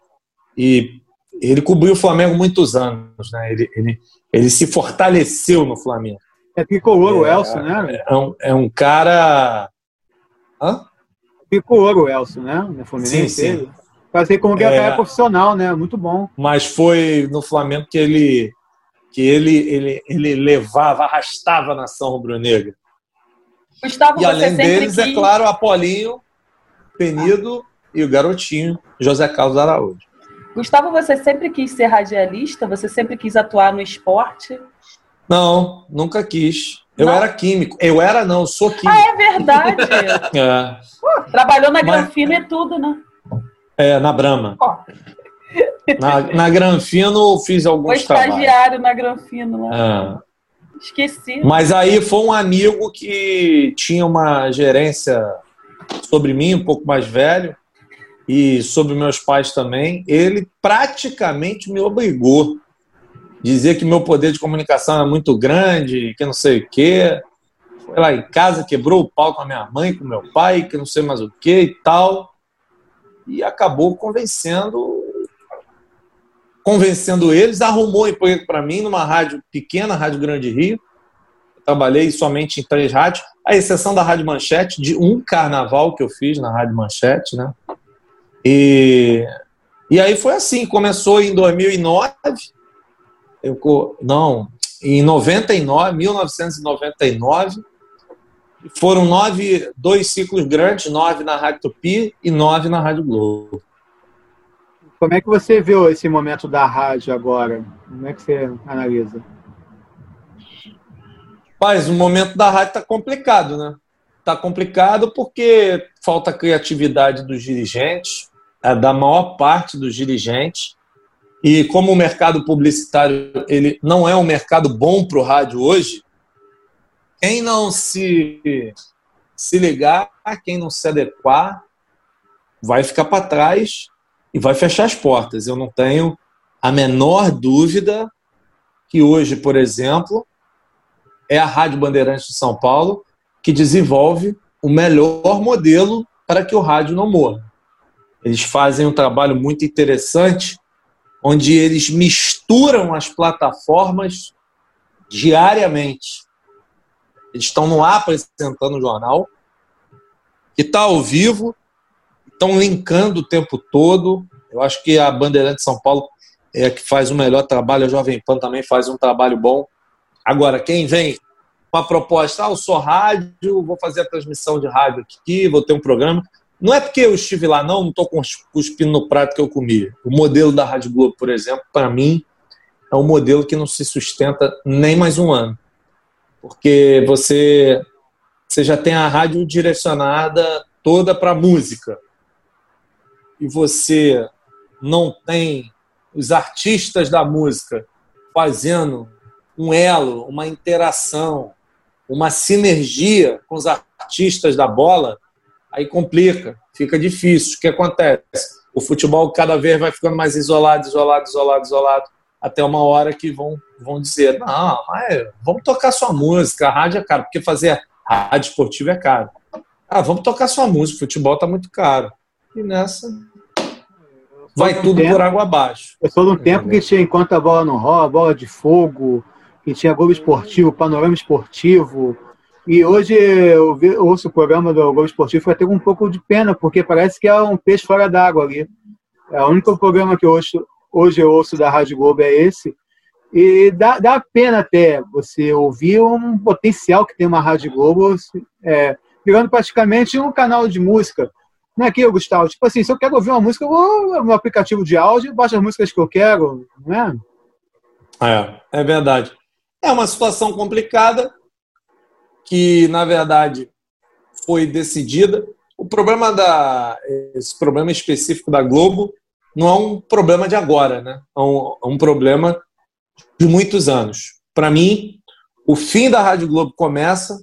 E ele cobriu o Flamengo muitos anos, né? Ele, ele, ele se fortaleceu no Flamengo. É tricolor o é, Elcio, né? É um, é um cara. Hã? Tricolor o Elcio, né? No Fluminense. Sim, sim. Fazer como que é, é profissional, né? Muito bom. Mas foi no Flamengo que ele que ele, ele, ele levava, arrastava a nação rubro-negra. Gustavo, e além deles, quis... é claro, Apolinho, Penido e o garotinho José Carlos Araújo. Gustavo, você sempre quis ser radialista? Você sempre quis atuar no esporte? Não, nunca quis. Eu não? era químico. Eu era, não, eu sou químico. Ah, é verdade. é. Pô, trabalhou na Granfino Mas... e tudo, né? É, na Brama. Oh. Na, na Granfino fiz alguns Foi estagiário na Granfino, né? É. Esqueci. Mas aí foi um amigo que tinha uma gerência sobre mim, um pouco mais velho, e sobre meus pais também, ele praticamente me obrigou. Dizia que meu poder de comunicação era muito grande, que não sei o quê. Foi lá em casa, quebrou o pau com a minha mãe, com meu pai, que não sei mais o que e tal. E acabou convencendo convencendo eles, arrumou emprego para mim numa rádio pequena, Rádio Grande Rio. Eu trabalhei somente em três rádios, à exceção da Rádio Manchete, de um carnaval que eu fiz na Rádio Manchete, né? E, e aí foi assim, começou em 2009, eu, não, em 99, 1999, foram nove, dois ciclos grandes, nove na Rádio Tupi e nove na Rádio Globo. Como é que você viu esse momento da rádio agora? Como é que você analisa? Paz, o momento da rádio está complicado, né? Está complicado porque falta criatividade dos dirigentes, é, da maior parte dos dirigentes. E como o mercado publicitário ele não é um mercado bom para o rádio hoje, quem não se, se ligar, quem não se adequar, vai ficar para trás e vai fechar as portas. Eu não tenho a menor dúvida que hoje, por exemplo, é a Rádio Bandeirantes de São Paulo que desenvolve o melhor modelo para que o rádio não morra. Eles fazem um trabalho muito interessante, onde eles misturam as plataformas diariamente. Eles estão no ar apresentando o jornal, que está ao vivo, estão linkando o tempo todo. Eu acho que a Bandeirante de São Paulo é a que faz o melhor trabalho, a Jovem Pan também faz um trabalho bom. Agora, quem vem com a proposta, ah, eu sou rádio, vou fazer a transmissão de rádio aqui, vou ter um programa. Não é porque eu estive lá, não, não estou cuspindo no prato que eu comi. O modelo da Rádio Globo, por exemplo, para mim, é um modelo que não se sustenta nem mais um ano. Porque você, você já tem a rádio direcionada toda para música e você não tem os artistas da música fazendo um elo, uma interação, uma sinergia com os artistas da bola, aí complica, fica difícil. O que acontece? O futebol cada vez vai ficando mais isolado, isolado, isolado, isolado, até uma hora que vão, vão dizer: não, mas vamos tocar sua música, a rádio é caro, porque fazer rádio esportiva é caro. Ah, vamos tocar sua música, futebol está muito caro. E nessa. Vai tudo tempo, por água abaixo. Eu sou de um tempo que tinha Enquanto a Bola Não Rola, Bola de Fogo, que tinha Globo Esportivo, Panorama Esportivo. E hoje eu, ouço o programa do Globo Esportivo e até um pouco de pena, porque parece que é um peixe fora d'água ali. É o único programa que hoje, hoje eu ouço da Rádio Globo é esse. E dá, dá pena até você ouvir um potencial que tem uma Rádio Globo, é, virando praticamente um canal de música. Não é aqui, Gustavo? Tipo assim, se eu quero ouvir uma música, eu vou no aplicativo de áudio, baixo as músicas que eu quero, não é? É, é verdade. É uma situação complicada que, na verdade, foi decidida. O problema da esse problema específico da Globo não é um problema de agora, né? É um, é um problema de muitos anos. Para mim, o fim da Rádio Globo começa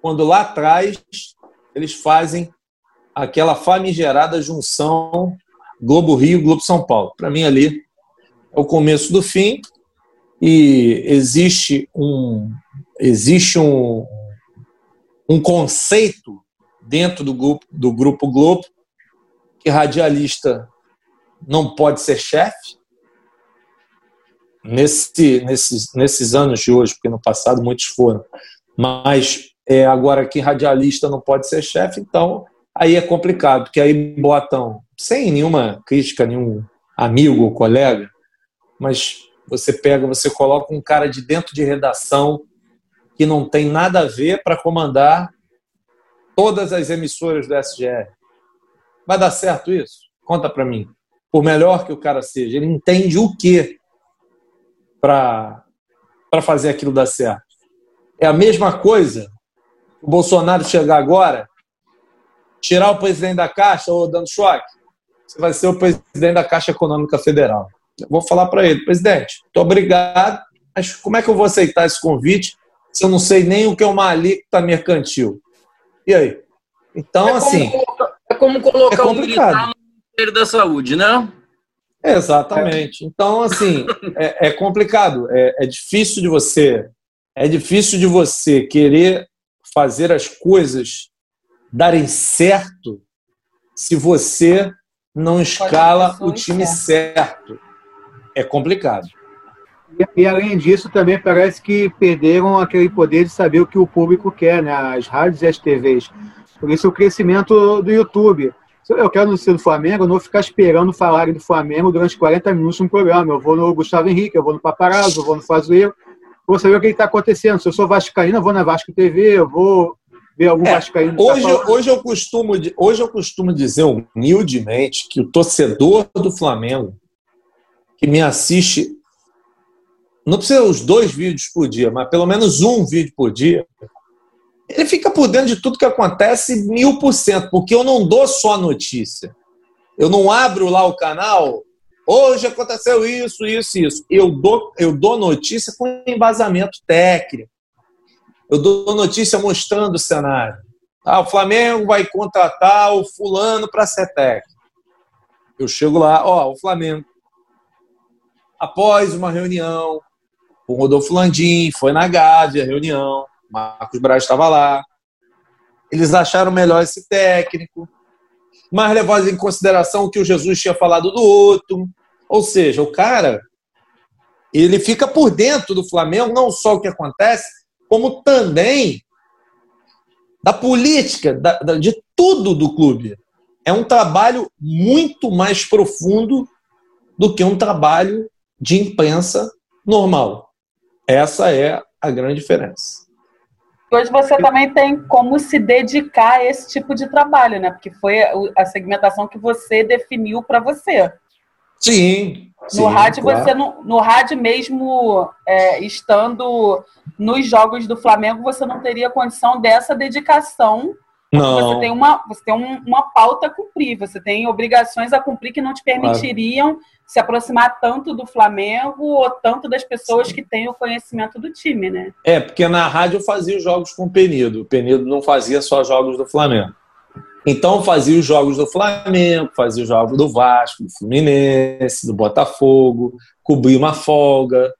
quando lá atrás eles fazem aquela famigerada junção Globo Rio, Globo São Paulo. Para mim, ali é o começo do fim e existe um, existe um, um conceito dentro do grupo, do grupo Globo que radialista não pode ser chefe. Nesse, nesses, nesses anos de hoje, porque no passado muitos foram, mas é, agora que radialista não pode ser chefe, então aí é complicado, porque aí botam, sem nenhuma crítica, nenhum amigo ou colega, mas você pega, você coloca um cara de dentro de redação que não tem nada a ver para comandar todas as emissoras do SGR. Vai dar certo isso? Conta para mim. Por melhor que o cara seja, ele entende o que para fazer aquilo dar certo. É a mesma coisa o Bolsonaro chegar agora tirar o presidente da Caixa ou dando choque, você vai ser o presidente da Caixa Econômica Federal. Eu vou falar para ele, presidente, muito obrigado, mas como é que eu vou aceitar esse convite se eu não sei nem o que é uma alíquota mercantil? E aí? Então, é assim. é como colocar é um militar Ministério da Saúde, né? Exatamente. Então, assim, é, é complicado. É, é difícil de você. É difícil de você querer fazer as coisas darem certo se você não escala o time certo. É complicado. E, e, além disso, também parece que perderam aquele poder de saber o que o público quer, né? As rádios e as TVs. Por isso o crescimento do YouTube. Se eu quero no do Flamengo, eu não vou ficar esperando falarem do Flamengo durante 40 minutos no programa. Eu vou no Gustavo Henrique, eu vou no Paparazzo, eu vou no Fazueiro, vou saber o que está acontecendo. Se eu sou vascaíno, eu vou na Vasco TV, eu vou ver algum é, vascaíno. Hoje, tá hoje, eu costumo, hoje eu costumo dizer humildemente que o torcedor do Flamengo que me assiste não precisa os dois vídeos por dia, mas pelo menos um vídeo por dia, ele fica por dentro de tudo que acontece mil por cento, porque eu não dou só notícia. Eu não abro lá o canal, hoje aconteceu isso, isso, isso. Eu dou, eu dou notícia com embasamento técnico. Eu dou notícia mostrando o cenário. Ah, o Flamengo vai contratar o fulano para ser técnico. Eu chego lá, ó, o Flamengo, após uma reunião, o Rodolfo Landim foi na Gávea, reunião, Marcos Braz estava lá. Eles acharam melhor esse técnico, mas levou em consideração que o Jesus tinha falado do outro. Ou seja, o cara ele fica por dentro do Flamengo, não só o que acontece, como também da política, da, da, de tudo do clube. É um trabalho muito mais profundo do que um trabalho de imprensa normal. Essa é a grande diferença. Hoje você também tem como se dedicar a esse tipo de trabalho, né? Porque foi a segmentação que você definiu para você. Sim. No sim, rádio, claro. você no, no rádio mesmo é, estando nos jogos do Flamengo, você não teria condição dessa dedicação. Não. Você tem uma, você tem um, uma pauta a cumprir, você tem obrigações a cumprir que não te permitiriam claro se aproximar tanto do Flamengo ou tanto das pessoas que têm o conhecimento do time, né? É, porque na rádio eu fazia os jogos com o Penido. O Penido não fazia só jogos do Flamengo. Então fazia os jogos do Flamengo, fazia os jogos do Vasco, do Fluminense, do Botafogo, cobria uma folga.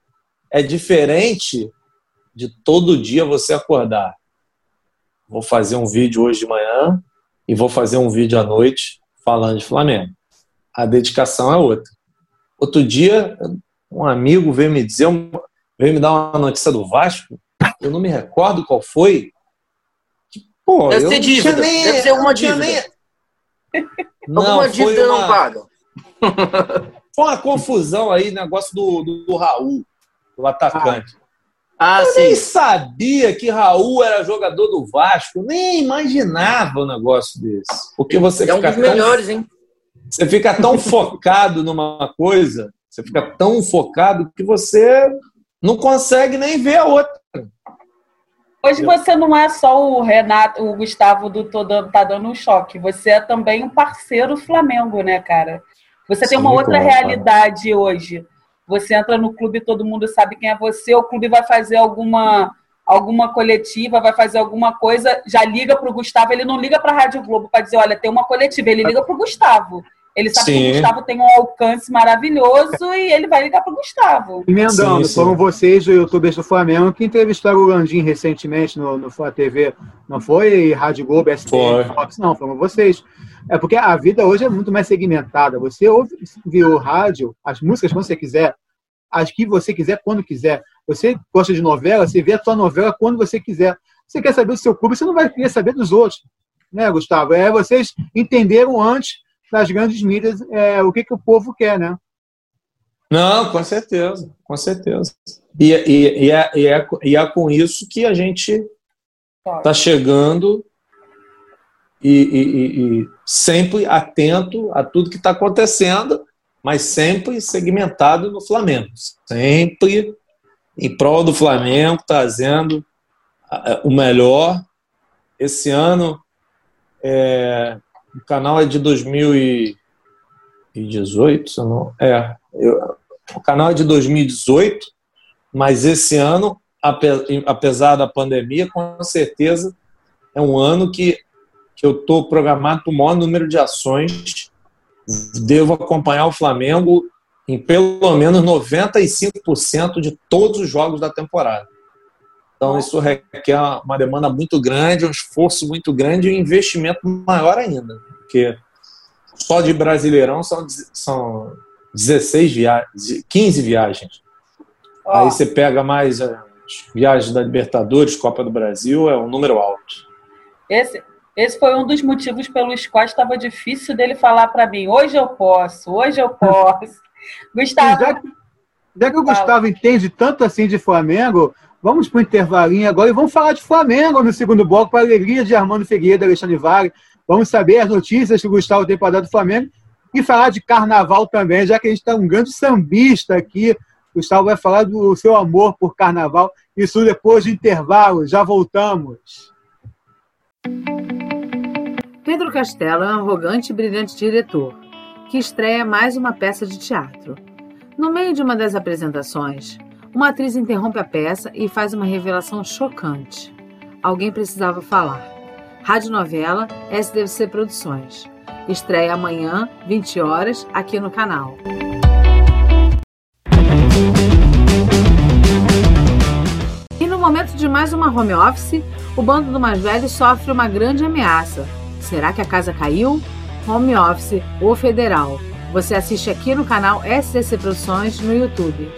É diferente de todo dia você acordar. Vou fazer um vídeo hoje de manhã e vou fazer um vídeo à noite falando de Flamengo. A dedicação é outra. Outro dia, um amigo veio me dizer, veio me dar uma notícia do Vasco, eu não me recordo qual foi. Pô, deve ser dívida, nem, deve ser alguma dívida. Nem... Não, alguma dívida uma... não paga. Foi uma confusão aí, negócio do, do, do Raul, do atacante. Ah, eu sim. nem sabia que Raul era jogador do Vasco, nem imaginava um negócio desse. Porque você é um dos tão... melhores, hein? Você fica tão focado numa coisa, você fica tão focado que você não consegue nem ver a outra. Hoje você não é só o Renato, o Gustavo do Todo tá dando um choque. Você é também um parceiro Flamengo, né, cara? Você Sim, tem uma outra claro. realidade hoje. Você entra no clube, todo mundo sabe quem é você. O clube vai fazer alguma alguma coletiva, vai fazer alguma coisa, já liga para o Gustavo. Ele não liga para a Rádio Globo para dizer, olha, tem uma coletiva. Ele liga para o Gustavo. Ele sabe sim. que o Gustavo tem um alcance maravilhoso e ele vai ligar para o Gustavo. Emendando, sim, sim. foram vocês, o youtubers do Flamengo, que entrevistaram o Landim recentemente no, no Flá TV. Não foi Rádio Globo, SBT, Fox, não, foram vocês. É porque a vida hoje é muito mais segmentada. Você ouve o rádio, as músicas quando você quiser, as que você quiser, quando quiser. Você gosta de novela, você vê a sua novela quando você quiser. Você quer saber do seu clube, você não vai querer saber dos outros. Né, Gustavo? É, vocês entenderam antes das grandes mídias é, o que, que o povo quer, né? Não, com certeza, com certeza. E, e, e, é, e, é, e é com isso que a gente está chegando e, e, e, sempre atento a tudo que está acontecendo, mas sempre segmentado no Flamengo. Sempre em prol do Flamengo, trazendo o melhor. Esse ano, é, o canal é de 2018, se não. É. Eu, o canal é de 2018, mas esse ano, apesar da pandemia, com certeza é um ano que, que eu estou programado para o maior número de ações. Devo acompanhar o Flamengo em pelo menos 95% de todos os jogos da temporada. Então, isso requer uma demanda muito grande, um esforço muito grande e um investimento maior ainda. Porque só de Brasileirão são, são 16 viagens, 15 viagens. Oh. Aí você pega mais as viagens da Libertadores, Copa do Brasil, é um número alto. Esse, esse foi um dos motivos pelos quais estava difícil dele falar para mim: hoje eu posso, hoje eu posso. Gustavo. Já que, já que o Gustavo entende tanto assim de Flamengo, vamos para o intervalinho agora e vamos falar de Flamengo no segundo bloco, para a alegria de Armando Figueiredo Alexandre Vale. Vamos saber as notícias que o Gustavo tem para dar do Flamengo e falar de carnaval também, já que a gente está um grande sambista aqui. O Gustavo vai falar do seu amor por carnaval. Isso depois do intervalo. Já voltamos. Pedro Castelo é um arrogante e brilhante diretor, que estreia mais uma peça de teatro. No meio de uma das apresentações, uma atriz interrompe a peça e faz uma revelação chocante. Alguém precisava falar. Rádio Novela SDVC Produções. Estreia amanhã, 20 horas, aqui no canal. E no momento de mais uma home office, o bando do mais velho sofre uma grande ameaça. Será que a casa caiu? Home Office, o Federal. Você assiste aqui no canal SDC Produções no YouTube.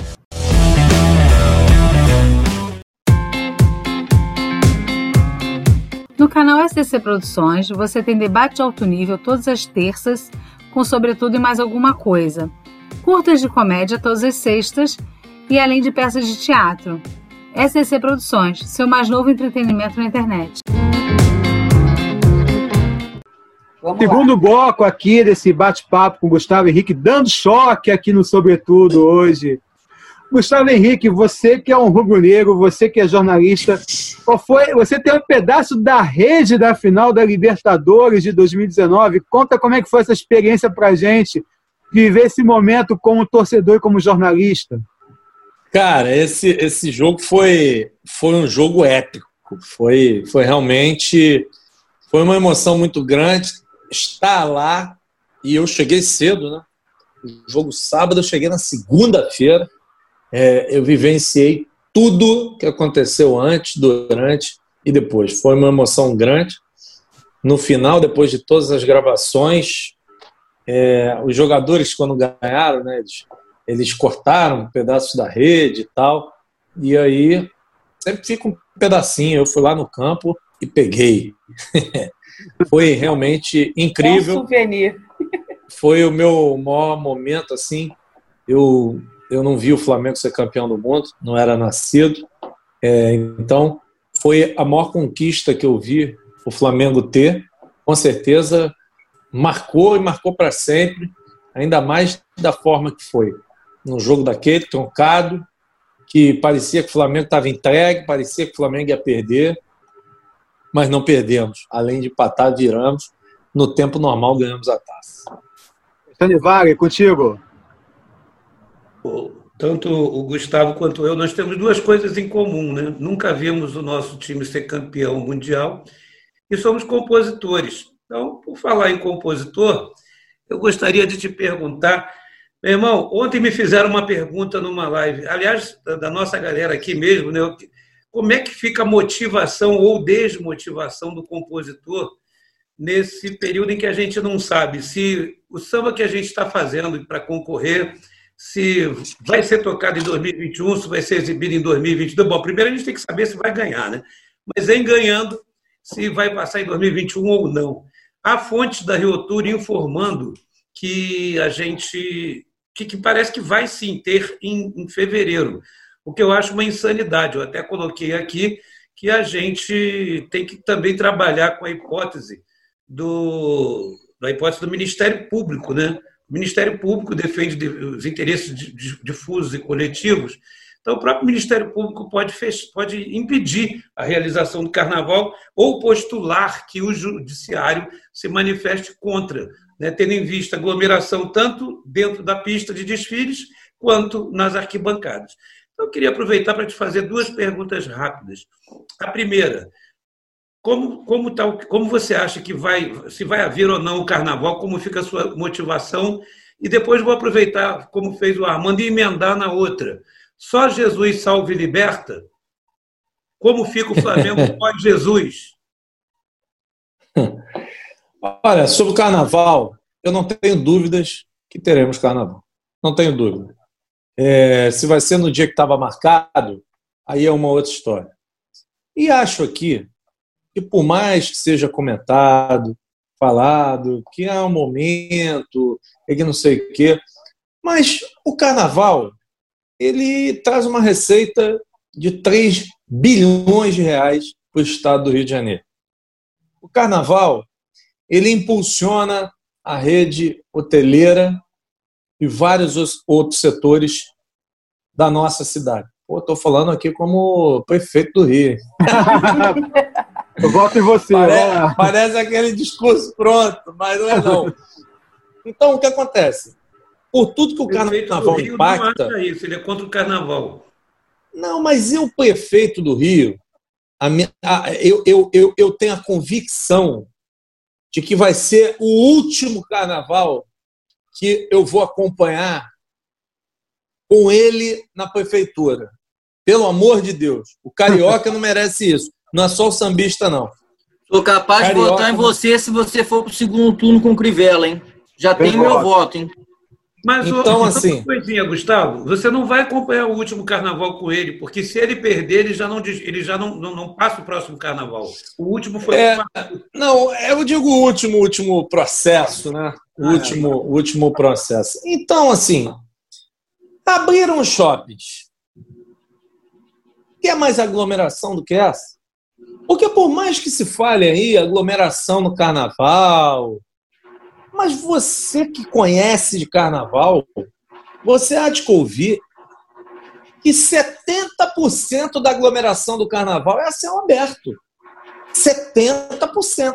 No canal SDC Produções, você tem debate de alto nível todas as terças, com sobretudo e mais alguma coisa. Curtas de comédia todas as sextas e além de peças de teatro. SDC Produções, seu mais novo entretenimento na internet. Vamos Segundo lá. bloco aqui desse bate-papo com Gustavo Henrique, dando choque aqui no Sobretudo hoje. Gustavo Henrique, você que é um rubro-negro, você que é jornalista, qual foi? Você tem um pedaço da rede da final da Libertadores de 2019. Conta como é que foi essa experiência para gente viver esse momento como torcedor e como jornalista. Cara, esse, esse jogo foi, foi um jogo épico. Foi, foi realmente foi uma emoção muito grande estar lá e eu cheguei cedo, né? O jogo sábado, eu cheguei na segunda-feira é, eu vivenciei tudo que aconteceu antes, durante e depois. Foi uma emoção grande. No final, depois de todas as gravações, é, os jogadores, quando ganharam, né, eles, eles cortaram um pedaço da rede e tal. E aí, sempre fica um pedacinho. Eu fui lá no campo e peguei. Foi realmente incrível. É um souvenir. Foi o meu maior momento, assim. Eu eu não vi o Flamengo ser campeão do mundo, não era nascido. É, então, foi a maior conquista que eu vi o Flamengo ter. Com certeza, marcou e marcou para sempre, ainda mais da forma que foi. No jogo daquele, troncado, que parecia que o Flamengo estava entregue, parecia que o Flamengo ia perder, mas não perdemos. Além de empatar, viramos. No tempo normal, ganhamos a taça. Alexandre Wagner, contigo tanto o Gustavo quanto eu, nós temos duas coisas em comum, né? Nunca vimos o nosso time ser campeão mundial e somos compositores. Então, por falar em compositor, eu gostaria de te perguntar, meu irmão, ontem me fizeram uma pergunta numa live, aliás, da nossa galera aqui mesmo, né? Como é que fica a motivação ou desmotivação do compositor nesse período em que a gente não sabe se o samba que a gente está fazendo para concorrer se vai ser tocado em 2021, se vai ser exibido em 2022. Bom, primeiro a gente tem que saber se vai ganhar, né? Mas em ganhando, se vai passar em 2021 ou não. Há fontes da Rio Tour informando que a gente. Que, que, parece que vai sim ter em, em fevereiro, o que eu acho uma insanidade. Eu até coloquei aqui que a gente tem que também trabalhar com a hipótese do, da hipótese do Ministério Público, né? O Ministério Público defende os interesses difusos e coletivos. Então, o próprio Ministério Público pode, pode impedir a realização do carnaval ou postular que o judiciário se manifeste contra, né, tendo em vista aglomeração tanto dentro da pista de desfiles quanto nas arquibancadas. Então, eu queria aproveitar para te fazer duas perguntas rápidas. A primeira, como, como, tá, como você acha que vai, se vai haver ou não o carnaval, como fica a sua motivação? E depois vou aproveitar, como fez o Armando, e emendar na outra. Só Jesus salve e liberta? como fica o Flamengo pós Jesus? Olha, sobre o carnaval, eu não tenho dúvidas que teremos carnaval. Não tenho dúvida. É, se vai ser no dia que estava marcado, aí é uma outra história. E acho aqui que, por mais que seja comentado, falado, que é um momento, que não sei o quê, mas o carnaval ele traz uma receita de 3 bilhões de reais para o estado do Rio de Janeiro. O carnaval ele impulsiona a rede hoteleira e vários outros setores da nossa cidade. Estou falando aqui como prefeito do Rio. Eu voto em você. Parece, parece, aquele discurso pronto, mas não é não. Então, o que acontece? Por tudo que o carnaval Rio impacta... Não acha isso, ele é contra o carnaval. Não, mas e o prefeito do Rio? A minha, a, eu, eu, eu, eu tenho a convicção de que vai ser o último carnaval que eu vou acompanhar com ele na prefeitura. Pelo amor de Deus. O carioca não merece isso. Não é só o sambista, não. Sou capaz carioca, de votar em você se você for para o segundo turno com o Crivella, hein? Já tem meu voto, hein? Mas então, assim, uma coisinha, Gustavo, você não vai acompanhar o último carnaval com ele, porque se ele perder, ele já não, ele já não, não, não passa o próximo carnaval. O último foi. É, não, eu digo o último, último processo, né? O ah, último, é. último processo. Então, assim, abriram os shoppings. Quer mais aglomeração do que essa? Porque por mais que se fale aí aglomeração no carnaval, mas você que conhece de carnaval, você há de ouvir que 70% da aglomeração do carnaval é a céu aberto. 70%.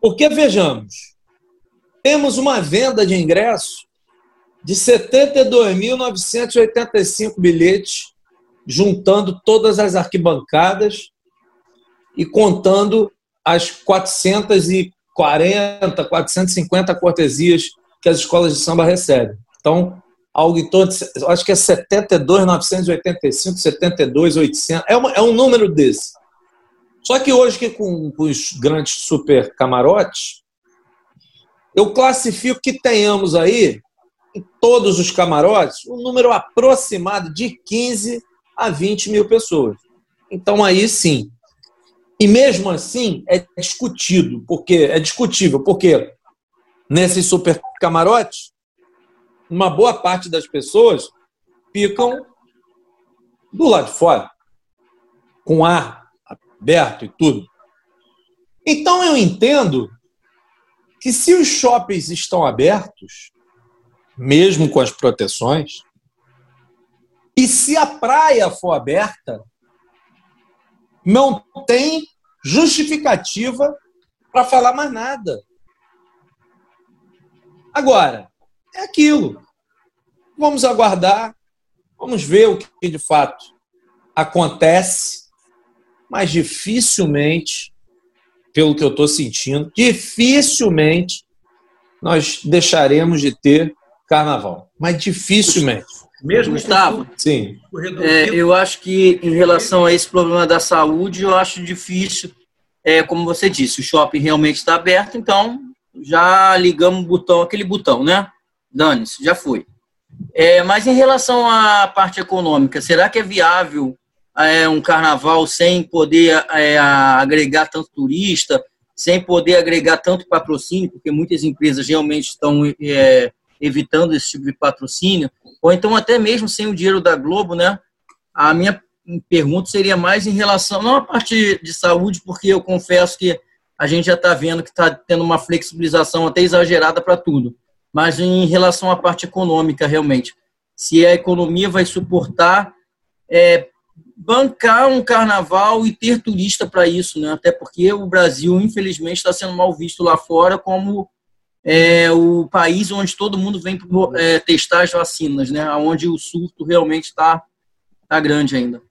Porque, vejamos, temos uma venda de ingressos de 72.985 bilhetes, juntando todas as arquibancadas e contando as 400 e 40, 450 cortesias que as escolas de samba recebem. Então, algo em torno de, acho que é 72, 985, 72, 800, é, uma, é um número desse. Só que hoje, que com, com os grandes super camarotes, eu classifico que tenhamos aí, em todos os camarotes, um número aproximado de 15 a 20 mil pessoas. Então, aí sim, e mesmo assim é discutido, porque é discutível, porque nesses super camarotes, uma boa parte das pessoas ficam do lado de fora, com ar aberto e tudo. Então eu entendo que se os shoppings estão abertos, mesmo com as proteções, e se a praia for aberta, não tem justificativa para falar mais nada. Agora, é aquilo. Vamos aguardar, vamos ver o que de fato acontece, mas dificilmente, pelo que eu estou sentindo, dificilmente nós deixaremos de ter carnaval. Mas dificilmente. Mesmo Gustavo, sim. É, eu acho que em relação a esse problema da saúde, eu acho difícil, é, como você disse, o shopping realmente está aberto, então já ligamos o botão, aquele botão, né? Dane-se, já foi. É, mas em relação à parte econômica, será que é viável é, um carnaval sem poder é, agregar tanto turista, sem poder agregar tanto patrocínio, porque muitas empresas realmente estão é, evitando esse tipo de patrocínio? Ou então até mesmo sem o dinheiro da Globo, né? A minha pergunta seria mais em relação, não a parte de saúde, porque eu confesso que a gente já está vendo que está tendo uma flexibilização até exagerada para tudo, mas em relação à parte econômica, realmente. Se a economia vai suportar é, bancar um carnaval e ter turista para isso, né? Até porque o Brasil, infelizmente, está sendo mal visto lá fora como é o país onde todo mundo vem é, testar as vacinas, né? Onde o surto realmente está tá grande ainda.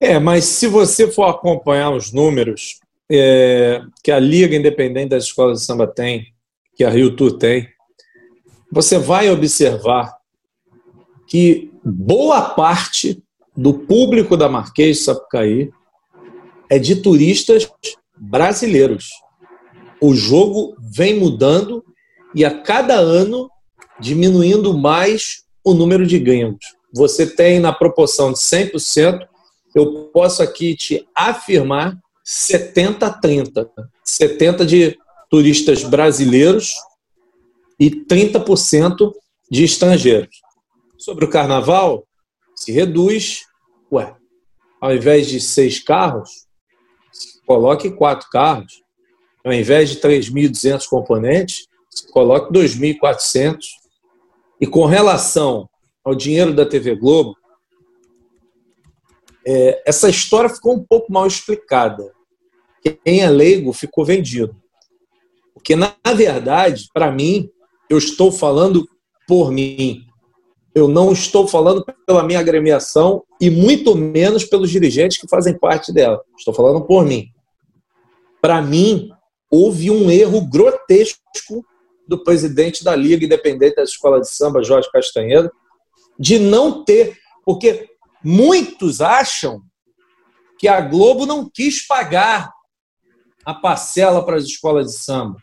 É, mas se você for acompanhar os números é, que a Liga Independente das Escolas de Samba tem, que a Rio Tour tem, você vai observar que boa parte do público da Marquês de Sapucaí é de turistas brasileiros. O jogo vem mudando e a cada ano diminuindo mais o número de gringos. Você tem na proporção de 100%, eu posso aqui te afirmar 70-30. 70 de turistas brasileiros e 30% de estrangeiros. Sobre o carnaval, se reduz, ué, ao invés de seis carros, coloque quatro carros. Ao invés de 3.200 componentes, coloque 2.400. E com relação ao dinheiro da TV Globo, é, essa história ficou um pouco mal explicada. Quem é leigo ficou vendido. Porque, na verdade, para mim, eu estou falando por mim. Eu não estou falando pela minha agremiação e muito menos pelos dirigentes que fazem parte dela. Estou falando por mim. Para mim, houve um erro grotesco do presidente da Liga Independente das Escolas de Samba, Jorge Castanheira, de não ter, porque muitos acham que a Globo não quis pagar a parcela para as escolas de samba,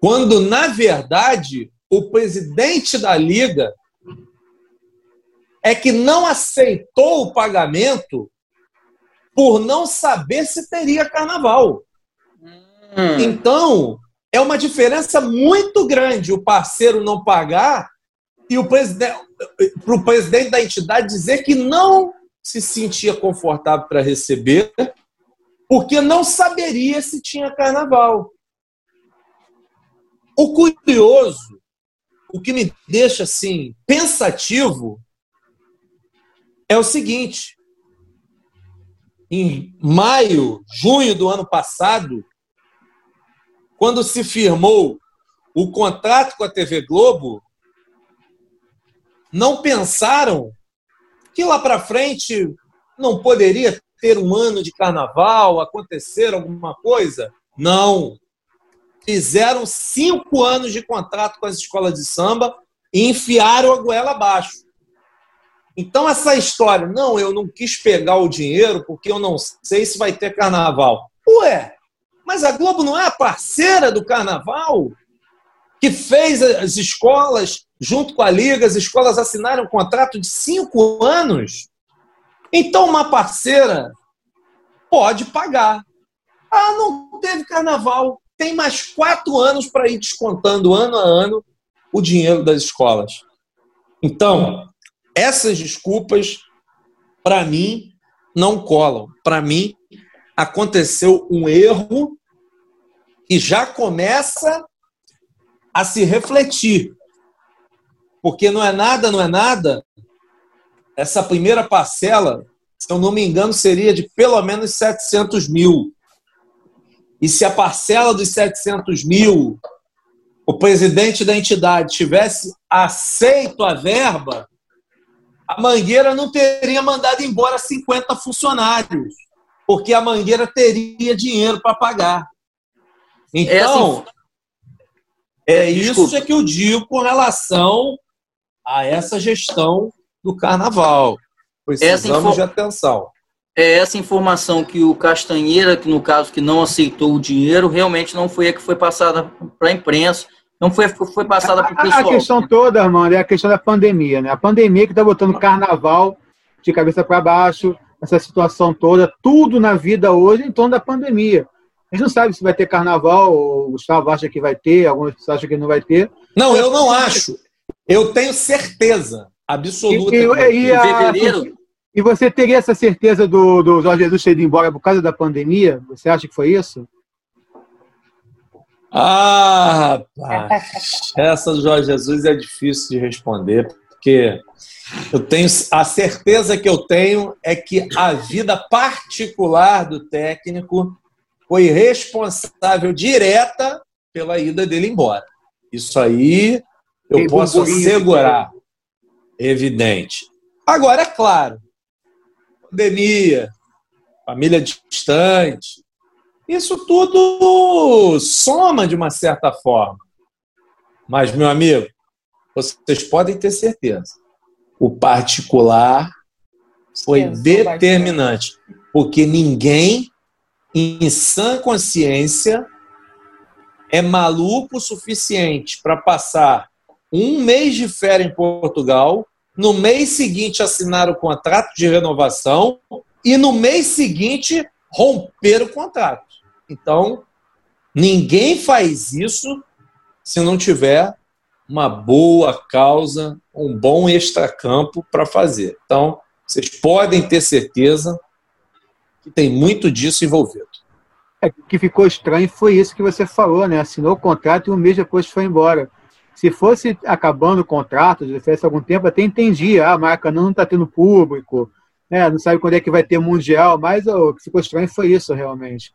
quando na verdade o presidente da liga é que não aceitou o pagamento por não saber se teria carnaval. Hum. Então, é uma diferença muito grande o parceiro não pagar e o presidente, para o presidente da entidade dizer que não se sentia confortável para receber, porque não saberia se tinha carnaval. O curioso, o que me deixa assim pensativo, é o seguinte: em maio, junho do ano passado, quando se firmou o contrato com a TV Globo, não pensaram que lá para frente não poderia ter um ano de carnaval, acontecer alguma coisa? Não. Fizeram cinco anos de contrato com as escolas de samba e enfiaram a goela abaixo. Então, essa história, não, eu não quis pegar o dinheiro porque eu não sei se vai ter carnaval. Ué, mas a Globo não é a parceira do carnaval? Que fez as escolas junto com a Liga, as escolas assinaram um contrato de cinco anos. Então, uma parceira pode pagar. Ah, não teve carnaval. Tem mais quatro anos para ir descontando ano a ano o dinheiro das escolas. Então, essas desculpas, para mim, não colam. Para mim, aconteceu um erro que já começa a se refletir porque não é nada, não é nada. Essa primeira parcela, se eu não me engano, seria de pelo menos 700 mil. E se a parcela dos 700 mil, o presidente da entidade tivesse aceito a verba, a Mangueira não teria mandado embora 50 funcionários, porque a Mangueira teria dinheiro para pagar. Então, é, assim, é isso é que eu digo com relação a essa gestão do carnaval. Precisamos de atenção. É essa informação que o Castanheira, que no caso que não aceitou o dinheiro, realmente não foi a que foi passada para a imprensa, não foi, foi passada para o pessoal. A questão toda, mano, é a questão da pandemia, né? A pandemia que está botando carnaval de cabeça para baixo, essa situação toda, tudo na vida hoje em torno da pandemia. A gente não sabe se vai ter carnaval, o Gustavo acha que vai ter, alguns acham que não vai ter. Não, eu não acho. Eu tenho certeza absoluta. E, e, e, a, e você teria essa certeza do, do Jorge Jesus ter ido embora por causa da pandemia? Você acha que foi isso? Ah, rapaz, essa do Jorge Jesus é difícil de responder, porque eu tenho a certeza que eu tenho é que a vida particular do técnico foi responsável direta pela ida dele embora. Isso aí eu posso assegurar. Evidente. Agora, é claro, pandemia, família distante, isso tudo soma de uma certa forma. Mas, meu amigo, vocês podem ter certeza, o particular Foi determinante. Porque ninguém, em sã consciência, é maluco o suficiente para passar um mês de férias em Portugal, no mês seguinte assinar o contrato de renovação e no mês seguinte romper o contrato. Então, ninguém faz isso se não tiver uma boa causa, um bom extracampo para fazer. Então, vocês podem ter certeza que tem muito disso envolvido. É, o que ficou estranho foi isso que você falou, né? Assinou o contrato e um mês depois foi embora. Se fosse acabando o contrato, já fez algum tempo, até entendia. Ah, Maracanã não está tendo público, né? não sabe quando é que vai ter Mundial, mas o que ficou estranho foi isso, realmente.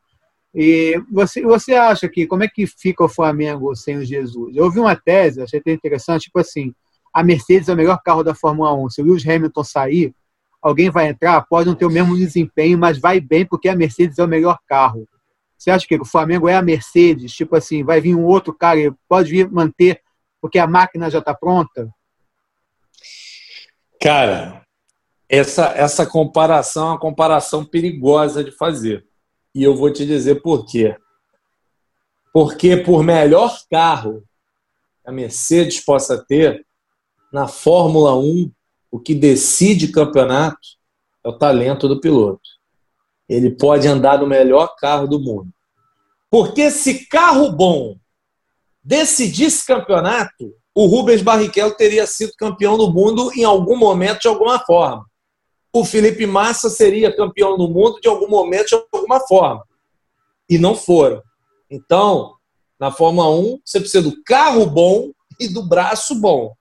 E você, você acha que como é que fica o Flamengo sem o Jesus? Eu ouvi uma tese, achei até interessante, tipo assim, a Mercedes é o melhor carro da Fórmula 1. Se o Lewis Hamilton sair, alguém vai entrar, pode não ter o mesmo desempenho, mas vai bem porque a Mercedes é o melhor carro. Você acha que o Flamengo é a Mercedes? Tipo assim, vai vir um outro cara e pode vir manter porque a máquina já está pronta? Cara, essa, essa comparação é uma comparação perigosa de fazer. E eu vou te dizer por quê. Porque por melhor carro a Mercedes possa ter, na Fórmula 1, o que decide campeonato é o talento do piloto. Ele pode andar no melhor carro do mundo. Porque se carro bom decidisse campeonato, o Rubens Barrichello teria sido campeão do mundo em algum momento, de alguma forma o Felipe Massa seria campeão do mundo de algum momento, de alguma forma. E não foram. Então, na Fórmula 1, você precisa do carro bom e do braço bom.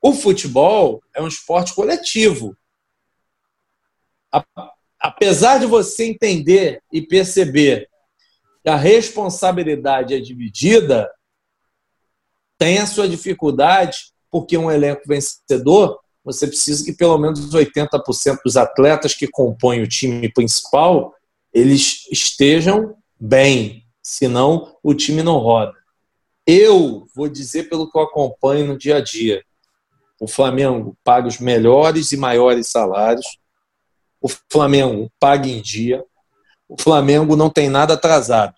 O futebol é um esporte coletivo. Apesar de você entender e perceber que a responsabilidade é dividida, tem a sua dificuldade, porque um elenco vencedor você precisa que pelo menos 80% dos atletas que compõem o time principal eles estejam bem, senão o time não roda. Eu vou dizer pelo que eu acompanho no dia a dia. O Flamengo paga os melhores e maiores salários. O Flamengo paga em dia. O Flamengo não tem nada atrasado.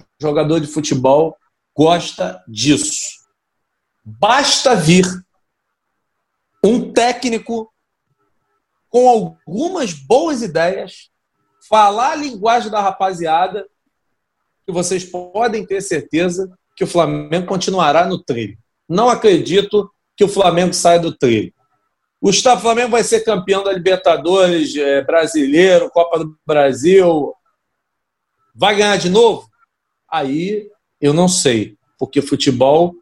O jogador de futebol gosta disso. Basta vir um técnico com algumas boas ideias, falar a linguagem da rapaziada, que vocês podem ter certeza que o Flamengo continuará no trilho. Não acredito que o Flamengo saia do trilho. Gustavo Flamengo vai ser campeão da Libertadores, é, brasileiro, Copa do Brasil. Vai ganhar de novo? Aí eu não sei, porque futebol,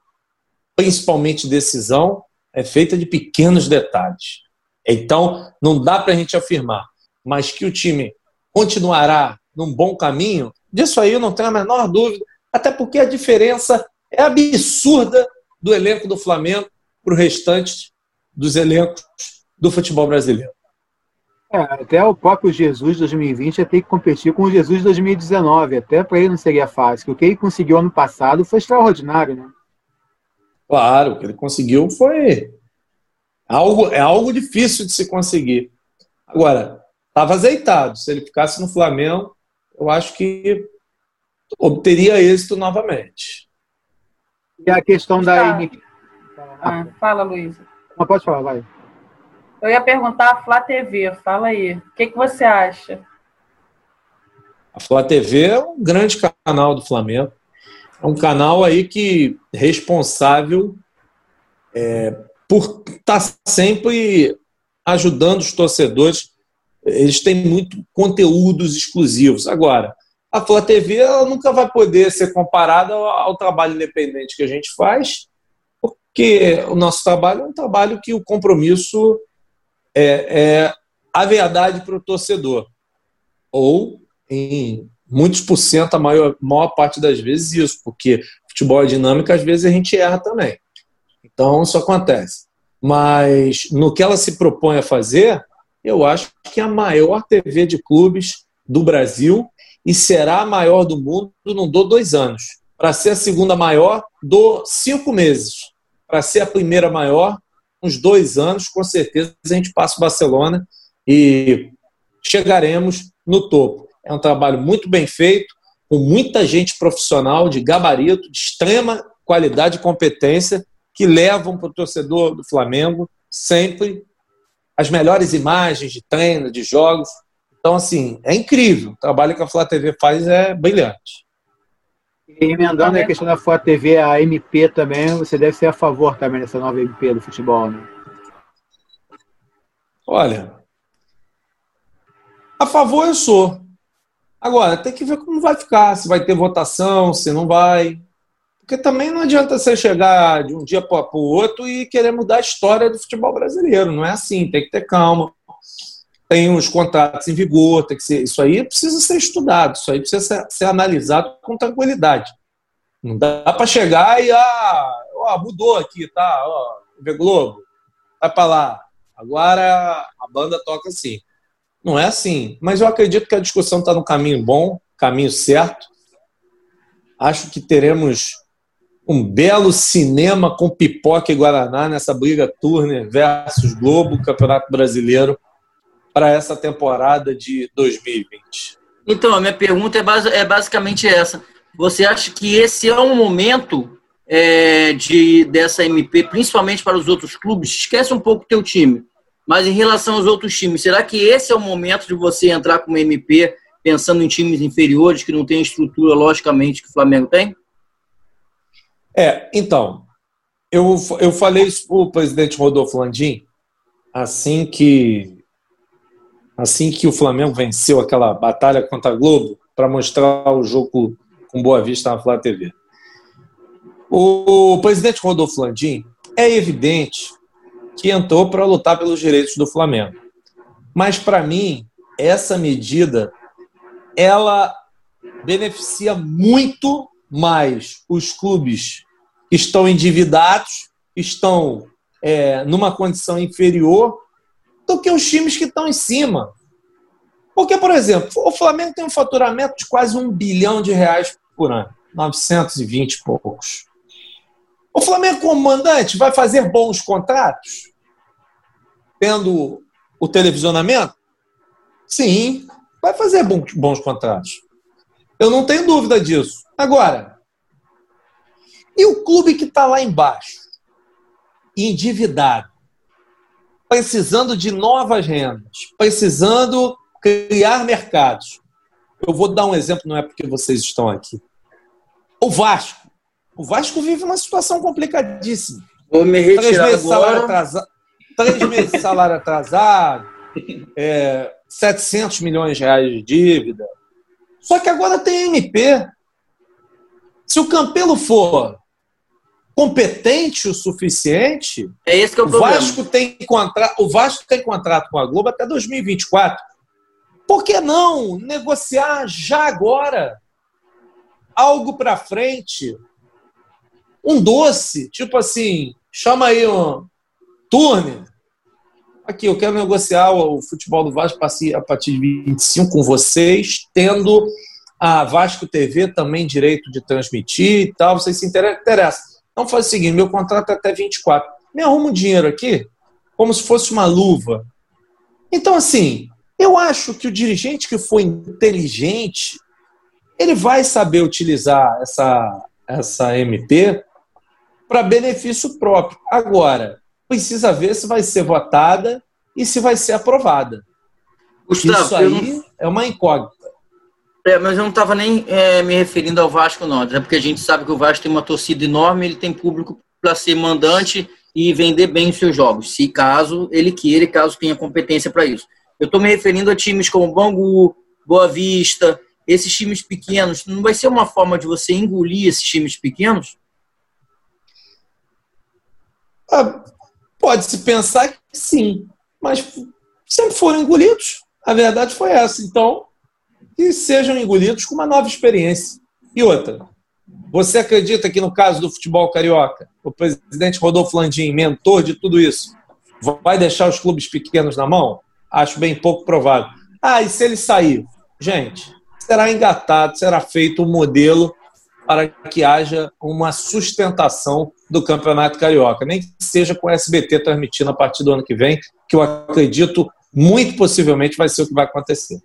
principalmente decisão, é feita de pequenos detalhes. Então, não dá para a gente afirmar, mas que o time continuará num bom caminho, disso aí eu não tenho a menor dúvida, até porque a diferença é absurda do elenco do Flamengo para o restante dos elencos do futebol brasileiro. É, até o próprio Jesus 2020 ia ter que competir com o Jesus 2019, até para ele não seria fácil. O que ele conseguiu ano passado foi extraordinário, né? Claro, o que ele conseguiu foi algo, é algo difícil de se conseguir. Agora, estava azeitado. Se ele ficasse no Flamengo, eu acho que obteria êxito novamente. E a questão da. Ah, fala, Luísa. Não pode falar, vai. Eu ia perguntar a Flá TV, fala aí. O que, que você acha? A Flá TV é um grande canal do Flamengo é um canal aí que responsável é, por estar tá sempre ajudando os torcedores. Eles têm muito conteúdos exclusivos. Agora, a Flá TV nunca vai poder ser comparada ao, ao trabalho independente que a gente faz, porque o nosso trabalho é um trabalho que o compromisso é, é a verdade para o torcedor. Ou, em muitos por cento, a maior, maior parte das vezes, isso, porque futebol é dinâmico, às vezes a gente erra também. Então, isso acontece. Mas no que ela se propõe a fazer, eu acho que é a maior TV de clubes do Brasil e será a maior do mundo, não dou dois anos. Para ser a segunda maior, dou cinco meses. Para ser a primeira maior, uns dois anos, com certeza a gente passa o Barcelona e chegaremos no topo. É um trabalho muito bem feito, com muita gente profissional, de gabarito, de extrema qualidade e competência, que levam para o torcedor do Flamengo sempre as melhores imagens de treino, de jogos. Então, assim, é incrível. O trabalho que a Flá TV faz é brilhante. E emendando a questão da Flá TV, a MP também, você deve ser a favor também dessa nova MP do futebol, né? Olha, a favor eu sou. Agora, tem que ver como vai ficar, se vai ter votação, se não vai. Porque também não adianta você chegar de um dia para o outro e querer mudar a história do futebol brasileiro. Não é assim, tem que ter calma. Tem os contratos em vigor, tem que ser. Isso aí precisa ser estudado, isso aí precisa ser, ser analisado com tranquilidade. Não dá para chegar e ah, ó, mudou aqui, tá? Ó, TV Globo, vai para lá. Agora a banda toca assim. Não é assim. Mas eu acredito que a discussão está no caminho bom, caminho certo. Acho que teremos um belo cinema com pipoca e Guaraná nessa briga Turner versus Globo, Campeonato Brasileiro, para essa temporada de 2020. Então, a minha pergunta é, é basicamente essa. Você acha que esse é um momento é, de, dessa MP, principalmente para os outros clubes? Esquece um pouco o teu time. Mas em relação aos outros times, será que esse é o momento de você entrar com uma MP pensando em times inferiores que não tem a estrutura, logicamente, que o Flamengo tem? É, então, eu, eu falei isso para o presidente Rodolfo Landim assim que assim que o Flamengo venceu aquela batalha contra a Globo para mostrar o jogo com Boa Vista na Flá TV. O presidente Rodolfo Landim é evidente que entrou para lutar pelos direitos do Flamengo. Mas para mim, essa medida ela beneficia muito mais os clubes que estão endividados, estão é, numa condição inferior, do que os times que estão em cima. Porque, por exemplo, o Flamengo tem um faturamento de quase um bilhão de reais por ano, 920 e poucos. O Flamengo, como mandante, vai fazer bons contratos? Tendo o televisionamento? Sim, vai fazer bons, bons contratos. Eu não tenho dúvida disso. Agora, e o clube que está lá embaixo, endividado, precisando de novas rendas, precisando criar mercados. Eu vou dar um exemplo, não é porque vocês estão aqui. O Vasco. O Vasco vive uma situação complicadíssima. Vou me retirar três meses agora. Salário atrasado, três meses de salário atrasado, é, 700 milhões de reais de dívida. Só que agora tem MP. Se o Campelo for competente o suficiente. É esse que é o, o. Vasco tem contrato, o Vasco tem contrato com a Globo até 2024. Por que não negociar já agora algo para frente? Um doce, tipo assim, chama aí um turne. Aqui, eu quero negociar o futebol do Vasco a partir de 25 com vocês, tendo a Vasco TV também direito de transmitir e tal. Vocês se interessam. Então faz o seguinte: meu contrato é até 24. Me arruma um dinheiro aqui, como se fosse uma luva. Então, assim, eu acho que o dirigente que for inteligente, ele vai saber utilizar essa, essa MP para benefício próprio. Agora, precisa ver se vai ser votada e se vai ser aprovada. Gustavo, Isso aí não... é uma incógnita. É, mas eu não estava nem é, me referindo ao Vasco, não. Até porque a gente sabe que o Vasco tem uma torcida enorme, ele tem público para ser mandante e vender bem os seus jogos, se caso ele queira caso tenha competência para isso. Eu estou me referindo a times como Bangu, Boa Vista, esses times pequenos. Não vai ser uma forma de você engolir esses times pequenos? Ah, Pode-se pensar que sim, mas sempre foram engolidos. A verdade foi essa. Então, que sejam engolidos com uma nova experiência. E outra, você acredita que no caso do futebol carioca, o presidente Rodolfo Landim, mentor de tudo isso, vai deixar os clubes pequenos na mão? Acho bem pouco provável. Ah, e se ele sair? Gente, será engatado, será feito um modelo para que haja uma sustentação do Campeonato Carioca, nem que seja com o SBT transmitindo a partir do ano que vem, que eu acredito muito possivelmente vai ser o que vai acontecer.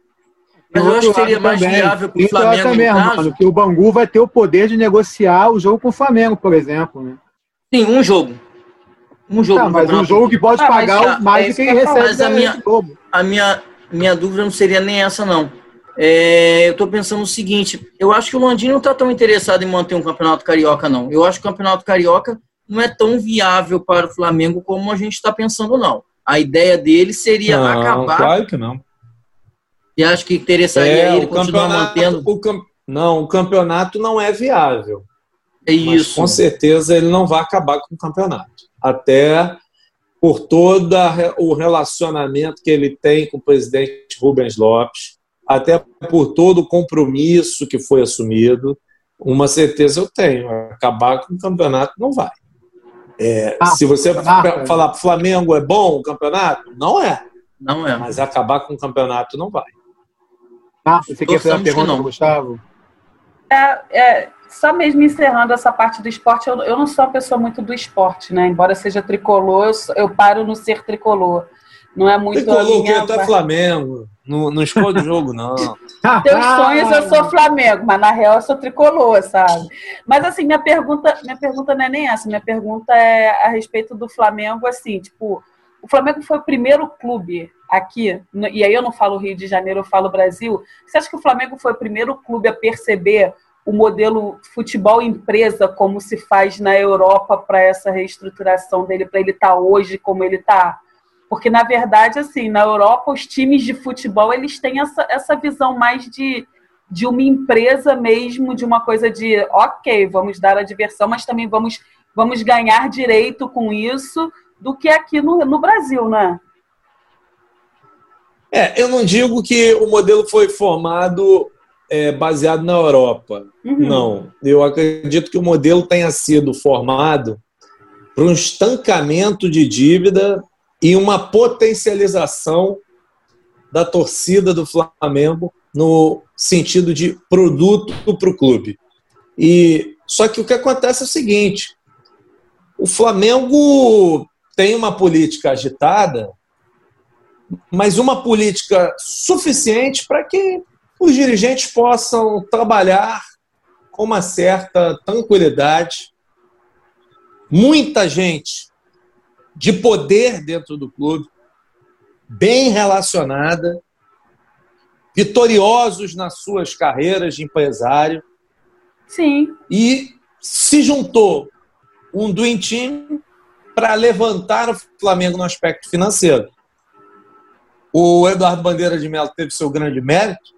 Mas eu acho que seria mais também, viável para o Flamengo, também, no caso... Mano, que o Bangu vai ter o poder de negociar o jogo com o Flamengo, por exemplo. Né? Sim, um jogo. Um jogo. Tá, mas um jogo que pode ah, pagar mais do que ele recebe mas a minha, a minha, minha dúvida não seria nem essa, não. É, eu estou pensando o seguinte: eu acho que o Landim não está tão interessado em manter um campeonato carioca, não. Eu acho que o campeonato carioca não é tão viável para o Flamengo como a gente está pensando, não. A ideia dele seria não, acabar. Claro que não. E acho que interessaria é, ele continuar mantendo? O cam... Não, o campeonato não é viável. É isso. com certeza ele não vai acabar com o campeonato. Até por todo o relacionamento que ele tem com o presidente Rubens Lopes, até por todo o compromisso que foi assumido. Uma certeza eu tenho: acabar com o campeonato não vai. É, ah, se você ah, falar Flamengo é bom o campeonato, não é. Não é. Mas acabar com o campeonato não vai. Ah, você quer fazer uma pergunta, Gustavo? É, é, só mesmo encerrando essa parte do esporte, eu, eu, não sou uma pessoa muito do esporte, né? Embora seja tricolor, eu, eu paro no ser tricolor. Não é muito. Tricolor, que até Flamengo. Não, não escolhe o jogo, não. Teus sonhos eu sou Flamengo, mas na real eu sou tricolor, sabe? Mas assim, minha pergunta, minha pergunta não é nem essa. Minha pergunta é a respeito do Flamengo, assim, tipo, o Flamengo foi o primeiro clube aqui, e aí eu não falo Rio de Janeiro, eu falo Brasil. Você acha que o Flamengo foi o primeiro clube a perceber o modelo futebol empresa como se faz na Europa para essa reestruturação dele, para ele estar tá hoje como ele está? Porque, na verdade, assim, na Europa, os times de futebol, eles têm essa, essa visão mais de, de uma empresa mesmo, de uma coisa de, ok, vamos dar a diversão, mas também vamos, vamos ganhar direito com isso, do que aqui no, no Brasil, né? É, eu não digo que o modelo foi formado é, baseado na Europa. Uhum. Não. Eu acredito que o modelo tenha sido formado para um estancamento de dívida e uma potencialização da torcida do Flamengo no sentido de produto para o clube. E só que o que acontece é o seguinte: o Flamengo tem uma política agitada, mas uma política suficiente para que os dirigentes possam trabalhar com uma certa tranquilidade. Muita gente de poder dentro do clube, bem relacionada, vitoriosos nas suas carreiras de empresário. Sim. E se juntou um Team para levantar o Flamengo no aspecto financeiro. O Eduardo Bandeira de Mello teve seu grande mérito,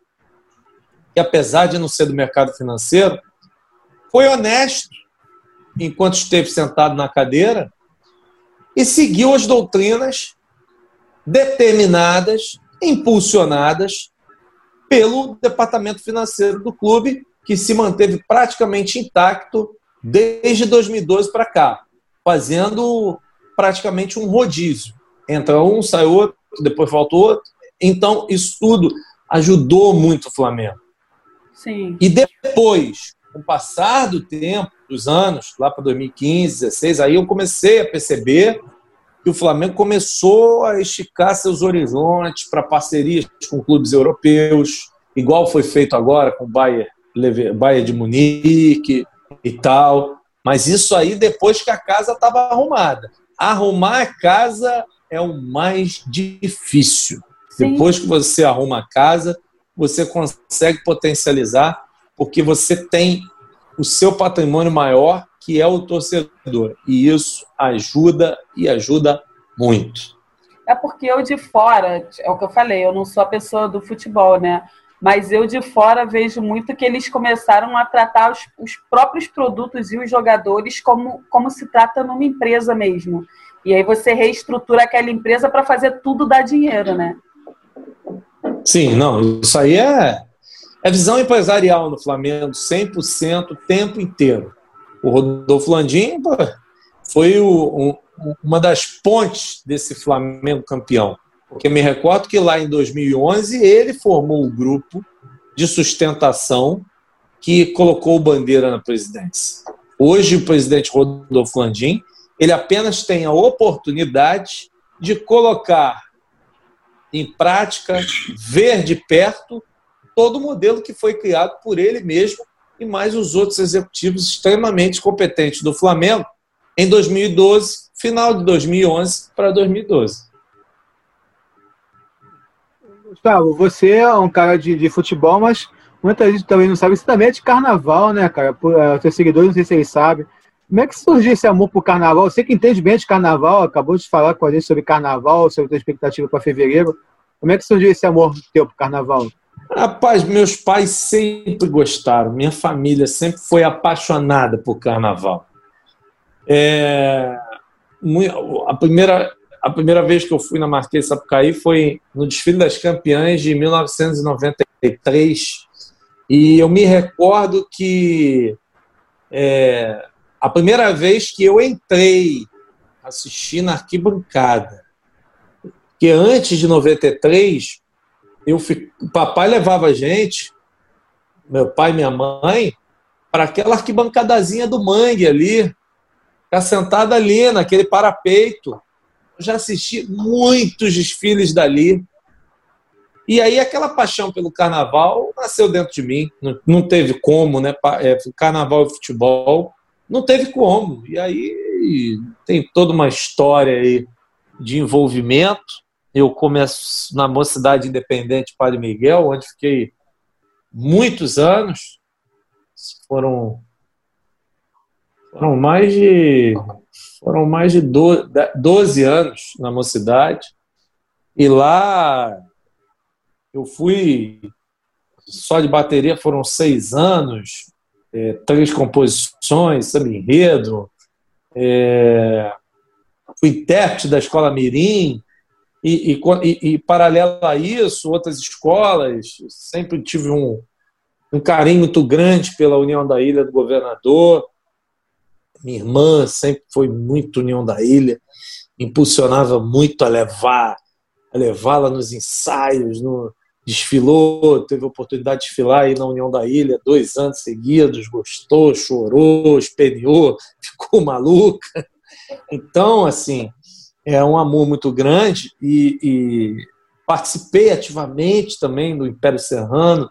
que apesar de não ser do mercado financeiro, foi honesto enquanto esteve sentado na cadeira e seguiu as doutrinas determinadas, impulsionadas pelo departamento financeiro do clube, que se manteve praticamente intacto desde 2012 para cá, fazendo praticamente um rodízio. Entra um, sai outro, depois falta outro. Então, isso tudo ajudou muito o Flamengo. Sim. E depois, com o passar do tempo, dos anos, lá para 2015, 2016, aí eu comecei a perceber que o Flamengo começou a esticar seus horizontes para parcerias com clubes europeus, igual foi feito agora com o Bayern, Bayern de Munique e tal. Mas isso aí depois que a casa estava arrumada. Arrumar a casa é o mais difícil. Sim. Depois que você arruma a casa, você consegue potencializar, porque você tem o seu patrimônio maior, que é o torcedor. E isso ajuda e ajuda muito. É porque eu de fora, é o que eu falei, eu não sou a pessoa do futebol, né? Mas eu de fora vejo muito que eles começaram a tratar os, os próprios produtos e os jogadores como, como se trata numa empresa mesmo. E aí você reestrutura aquela empresa para fazer tudo dar dinheiro, né? Sim, não, isso aí é é visão empresarial no Flamengo, 100% o tempo inteiro. O Rodolfo Landim foi o, um, uma das pontes desse Flamengo campeão. Porque me recordo que lá em 2011 ele formou o grupo de sustentação que colocou o Bandeira na presidência. Hoje o presidente Rodolfo Landim, ele apenas tem a oportunidade de colocar em prática, ver de perto todo o modelo que foi criado por ele mesmo e mais os outros executivos extremamente competentes do Flamengo em 2012, final de 2011 para 2012. Gustavo, você é um cara de, de futebol, mas muita gente também não sabe. Você também é de carnaval, né, cara? Por, uh, seus seguidores, não sei se eles sabem. Como é que surgiu esse amor por carnaval? Você que entende bem de carnaval, acabou de falar com a gente sobre carnaval, sobre a expectativa para fevereiro. Como é que surgiu esse amor teu por carnaval? Rapaz, meus pais sempre gostaram, minha família sempre foi apaixonada por carnaval. É, a, primeira, a primeira vez que eu fui na Marquês Sapucaí foi no desfile das campeãs de 1993. E eu me recordo que é, a primeira vez que eu entrei assisti na arquibancada, que antes de 93, eu fui, o papai levava a gente, meu pai e minha mãe, para aquela arquibancadazinha do mangue ali, ficar sentada ali, naquele parapeito. Eu já assisti muitos desfiles dali. E aí aquela paixão pelo carnaval nasceu dentro de mim. Não, não teve como, né? É, carnaval e futebol, não teve como. E aí tem toda uma história aí de envolvimento. Eu começo na Mocidade Independente Padre Miguel, onde fiquei muitos anos. Foram foram mais de foram mais de 12 anos na Mocidade. E lá eu fui só de bateria foram seis anos, é, três composições, samba enredo, é, fui intérprete da escola Mirim, e, e, e, paralelo a isso, outras escolas, sempre tive um, um carinho muito grande pela União da Ilha do Governador. Minha irmã sempre foi muito União da Ilha, impulsionava muito a levar, a levá-la nos ensaios, no, desfilou, teve a oportunidade de desfilar aí na União da Ilha dois anos seguidos, gostou, chorou, espelhou, ficou maluca. Então, assim, é um amor muito grande e, e participei ativamente também do Império Serrano,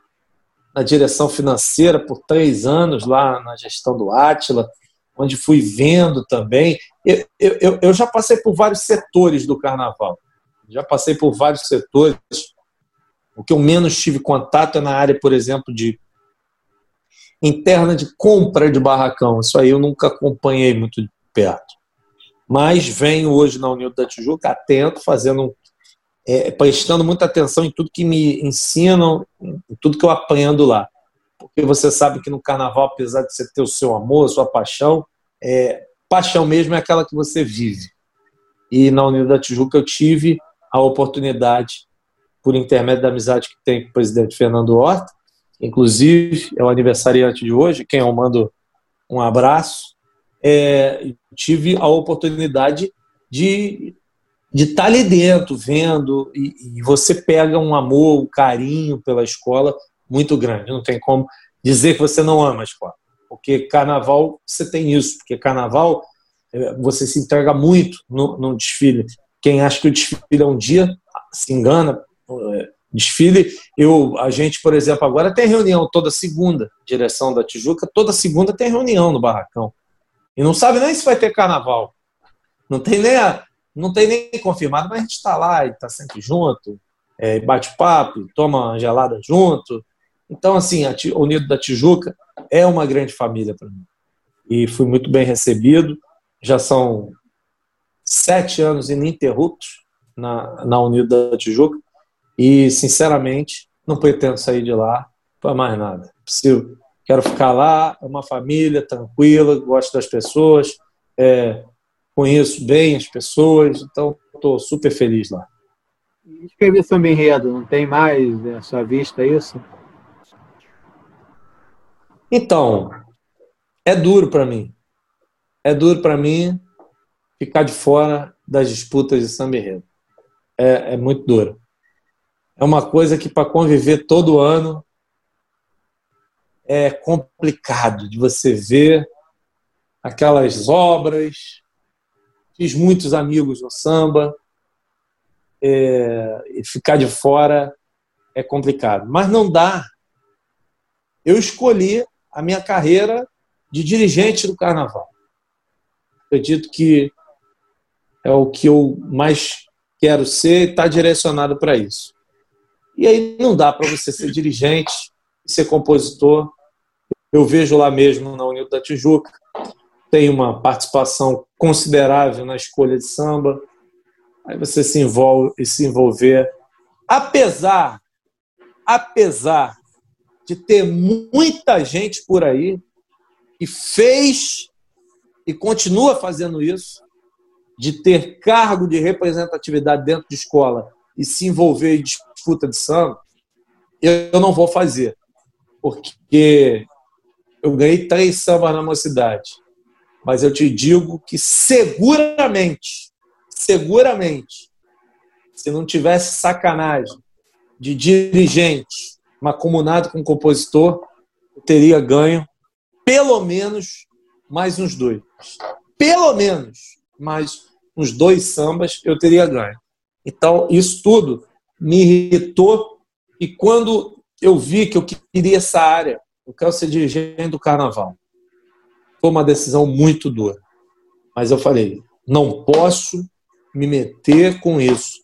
na direção financeira por três anos lá na gestão do Átila, onde fui vendo também. Eu, eu, eu já passei por vários setores do carnaval, já passei por vários setores. O que eu menos tive contato é na área, por exemplo, de interna de compra de barracão. Isso aí eu nunca acompanhei muito de perto mas venho hoje na União da Tijuca atento, fazendo, é, prestando muita atenção em tudo que me ensinam, em tudo que eu aprendo lá. Porque você sabe que no carnaval, apesar de você ter o seu amor, a sua paixão, é, paixão mesmo é aquela que você vive. E na União da Tijuca eu tive a oportunidade, por intermédio da amizade que tem com o presidente Fernando Horta, inclusive é o aniversariante de hoje, quem eu mando um abraço, é, tive a oportunidade de de estar tá ali dentro, vendo, e, e, você pega um amor, um carinho pela escola muito grande. Não tem como dizer que você não ama a escola. Porque carnaval, você tem isso. Porque carnaval, é, você se entrega muito no, no desfile. Quem acha que o desfile é um dia, se engana. É, desfile, eu, a gente, por exemplo, agora tem reunião toda segunda, direção da Tijuca, toda segunda tem reunião no Barracão. E não sabe nem se vai ter carnaval. Não tem nem, a, não tem nem confirmado, mas a gente está lá e está sempre junto, é, bate papo, toma gelada junto. Então, assim, a Unido da Tijuca é uma grande família para mim. E fui muito bem recebido. Já são sete anos ininterruptos na, na Unido da Tijuca. E, sinceramente, não pretendo sair de lá para mais nada. Preciso quero ficar lá, é uma família tranquila, gosto das pessoas, é, conheço bem as pessoas, então estou super feliz lá. Escrever samba enredo, não tem mais à né, sua vista isso? Então, é duro para mim. É duro para mim ficar de fora das disputas de samba enredo. É, é muito duro. É uma coisa que para conviver todo ano é complicado de você ver aquelas obras. Fiz muitos amigos no samba, é, ficar de fora é complicado. Mas não dá. Eu escolhi a minha carreira de dirigente do carnaval. Acredito que é o que eu mais quero ser e está direcionado para isso. E aí não dá para você ser dirigente e ser compositor. Eu vejo lá mesmo na Unida da Tijuca, tem uma participação considerável na escolha de samba. Aí você se envolve e se envolver. Apesar, apesar de ter muita gente por aí que fez e continua fazendo isso, de ter cargo de representatividade dentro de escola e se envolver em disputa de samba, eu não vou fazer. Porque eu ganhei três sambas na mocidade. Mas eu te digo que seguramente, seguramente, se não tivesse sacanagem de dirigente macumunado com compositor, eu teria ganho pelo menos mais uns dois. Pelo menos mais uns dois sambas eu teria ganho. Então, isso tudo me irritou. E quando eu vi que eu queria essa área, eu quero ser dirigente do carnaval. Foi uma decisão muito dura. Mas eu falei: não posso me meter com isso,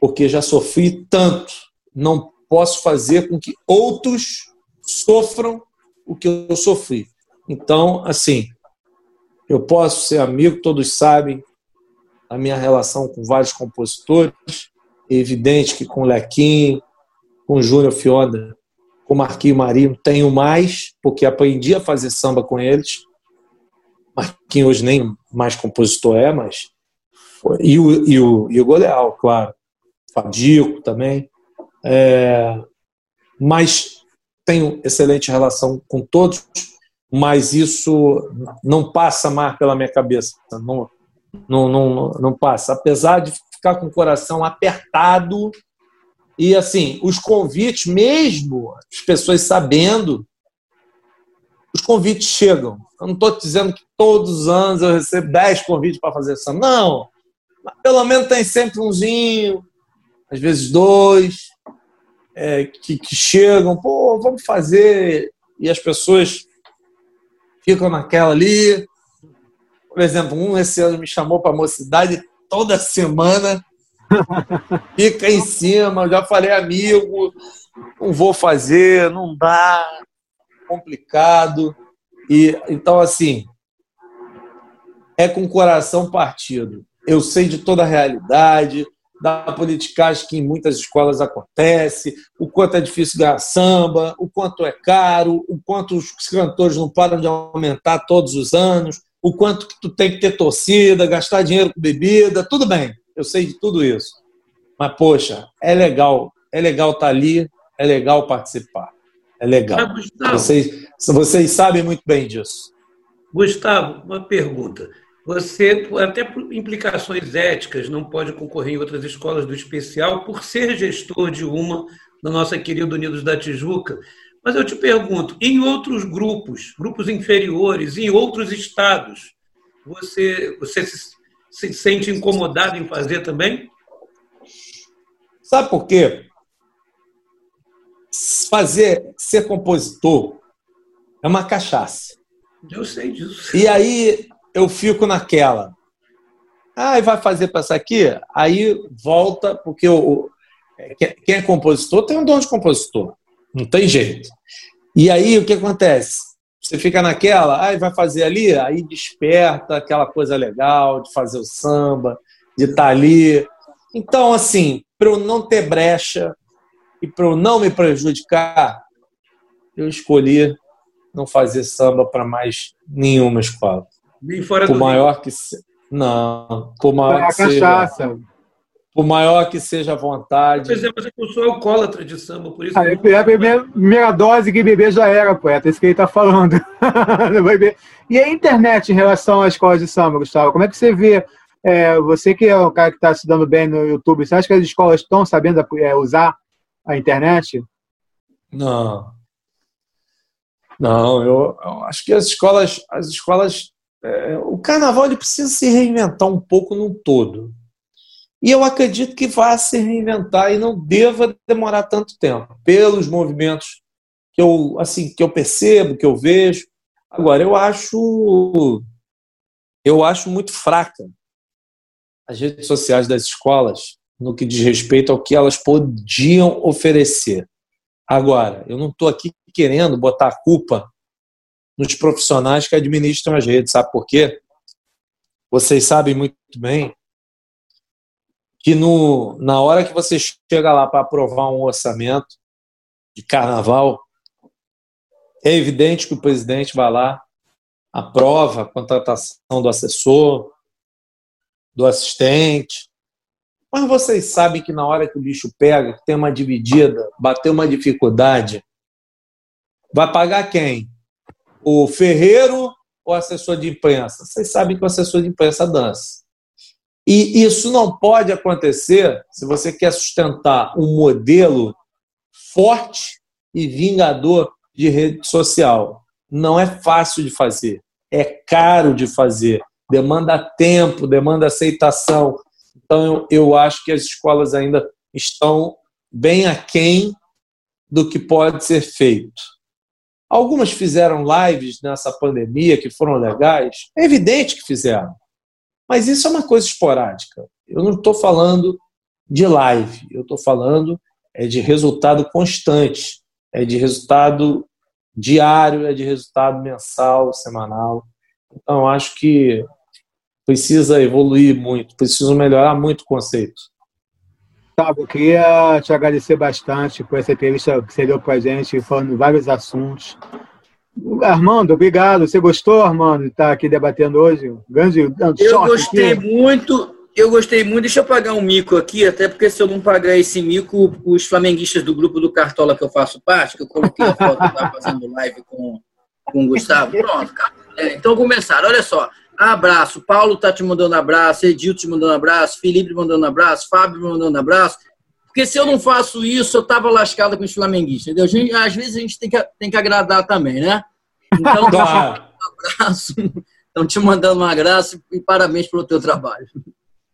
porque já sofri tanto. Não posso fazer com que outros sofram o que eu sofri. Então, assim, eu posso ser amigo, todos sabem a minha relação com vários compositores, é evidente que com Lequim, com Júnior Fionda, com Marquinho Marinho, tenho mais, porque aprendi a fazer samba com eles. Marquinho hoje nem mais compositor é, mas. E o, e o, e o Goleal, claro. Fadico também. É, mas tenho excelente relação com todos, mas isso não passa mais pela minha cabeça. Não, não, não, não passa. Apesar de ficar com o coração apertado. E assim, os convites, mesmo as pessoas sabendo, os convites chegam. Eu não estou dizendo que todos os anos eu recebo 10 convites para fazer samba. Não. Mas pelo menos tem sempre umzinho, às vezes dois, é, que, que chegam, pô, vamos fazer. E as pessoas ficam naquela ali. Por exemplo, um esse ano me chamou para a mocidade toda semana, fica em cima. Já falei, amigo, não vou fazer, não dá, complicado. E então assim, é com o coração partido. Eu sei de toda a realidade, da politicagem que em muitas escolas acontece, o quanto é difícil ganhar samba, o quanto é caro, o quanto os cantores não param de aumentar todos os anos, o quanto que tu tem que ter torcida, gastar dinheiro com bebida, tudo bem, eu sei de tudo isso. Mas, poxa, é legal, é legal estar tá ali, é legal participar, é legal. Ah, vocês, vocês sabem muito bem disso. Gustavo, uma pergunta. Você, até por implicações éticas, não pode concorrer em outras escolas do especial por ser gestor de uma na nossa querida Unidos da Tijuca. Mas eu te pergunto, em outros grupos, grupos inferiores, em outros estados, você, você se, se sente incomodado em fazer também? Sabe por quê? Fazer, ser compositor é uma cachaça. Eu sei disso. E aí eu fico naquela. Ah, vai fazer passar aqui? Aí volta, porque o, quem é compositor tem um dom de compositor. Não tem jeito. E aí o que acontece? Você fica naquela, aí ah, vai fazer ali, aí desperta aquela coisa legal de fazer o samba, de estar tá ali. Então, assim, para eu não ter brecha e para eu não me prejudicar, eu escolhi não fazer samba para mais nenhuma escola. Nem fora por do maior Rio. que se... não, por maior é que seja, por maior que seja a vontade. Por exemplo, eu sou alcoólatra de samba, por isso. Ah, é a primeira, primeira dose que beber já era, poeta, é isso que ele está falando. e a internet em relação às escolas de samba, Gustavo? Como é que você vê? É, você que é o cara que está se dando bem no YouTube, você acha que as escolas estão sabendo é, usar a internet? Não. Não, eu, eu acho que as escolas, as escolas é, o carnaval ele precisa se reinventar um pouco no todo. E eu acredito que vá se reinventar e não deva demorar tanto tempo, pelos movimentos que eu, assim, que eu percebo, que eu vejo. Agora, eu acho eu acho muito fraca as redes sociais das escolas no que diz respeito ao que elas podiam oferecer. Agora, eu não estou aqui querendo botar a culpa nos profissionais que administram as redes, sabe por quê? Vocês sabem muito bem que no, na hora que você chega lá para aprovar um orçamento de carnaval, é evidente que o presidente vai lá, aprova a contratação do assessor, do assistente. Mas vocês sabem que na hora que o bicho pega, que tem uma dividida, bateu uma dificuldade, vai pagar quem? O ferreiro ou o assessor de imprensa? Vocês sabem que o assessor de imprensa dança. E isso não pode acontecer se você quer sustentar um modelo forte e vingador de rede social. Não é fácil de fazer, é caro de fazer, demanda tempo, demanda aceitação. Então, eu, eu acho que as escolas ainda estão bem aquém do que pode ser feito. Algumas fizeram lives nessa pandemia que foram legais, é evidente que fizeram. Mas isso é uma coisa esporádica. Eu não estou falando de live, eu estou falando é de resultado constante, é de resultado diário, é de resultado mensal, semanal. Então, acho que precisa evoluir muito, precisa melhorar muito o conceito. Gustavo, eu queria te agradecer bastante por essa entrevista que você deu para a gente, falando vários assuntos. Armando, obrigado. Você gostou, Armando, de estar aqui debatendo hoje? Grande, eu gostei aqui. muito. Eu gostei muito. Deixa eu pagar um mico aqui, até porque se eu não pagar esse mico, os flamenguistas do grupo do Cartola que eu faço parte, que eu coloquei a foto lá fazendo live com, com o Gustavo. Pronto, é, então começaram. Olha só. Abraço. Paulo tá te mandando abraço, Edilto te mandando abraço, Felipe mandando abraço, Fábio mandando abraço. Porque se eu não faço isso, eu tava lascado com os flamenguistas, entendeu? Gente, às vezes a gente tem que, tem que agradar também, né? Então, claro. um abraço. Estão te mandando um abraço e parabéns pelo teu trabalho.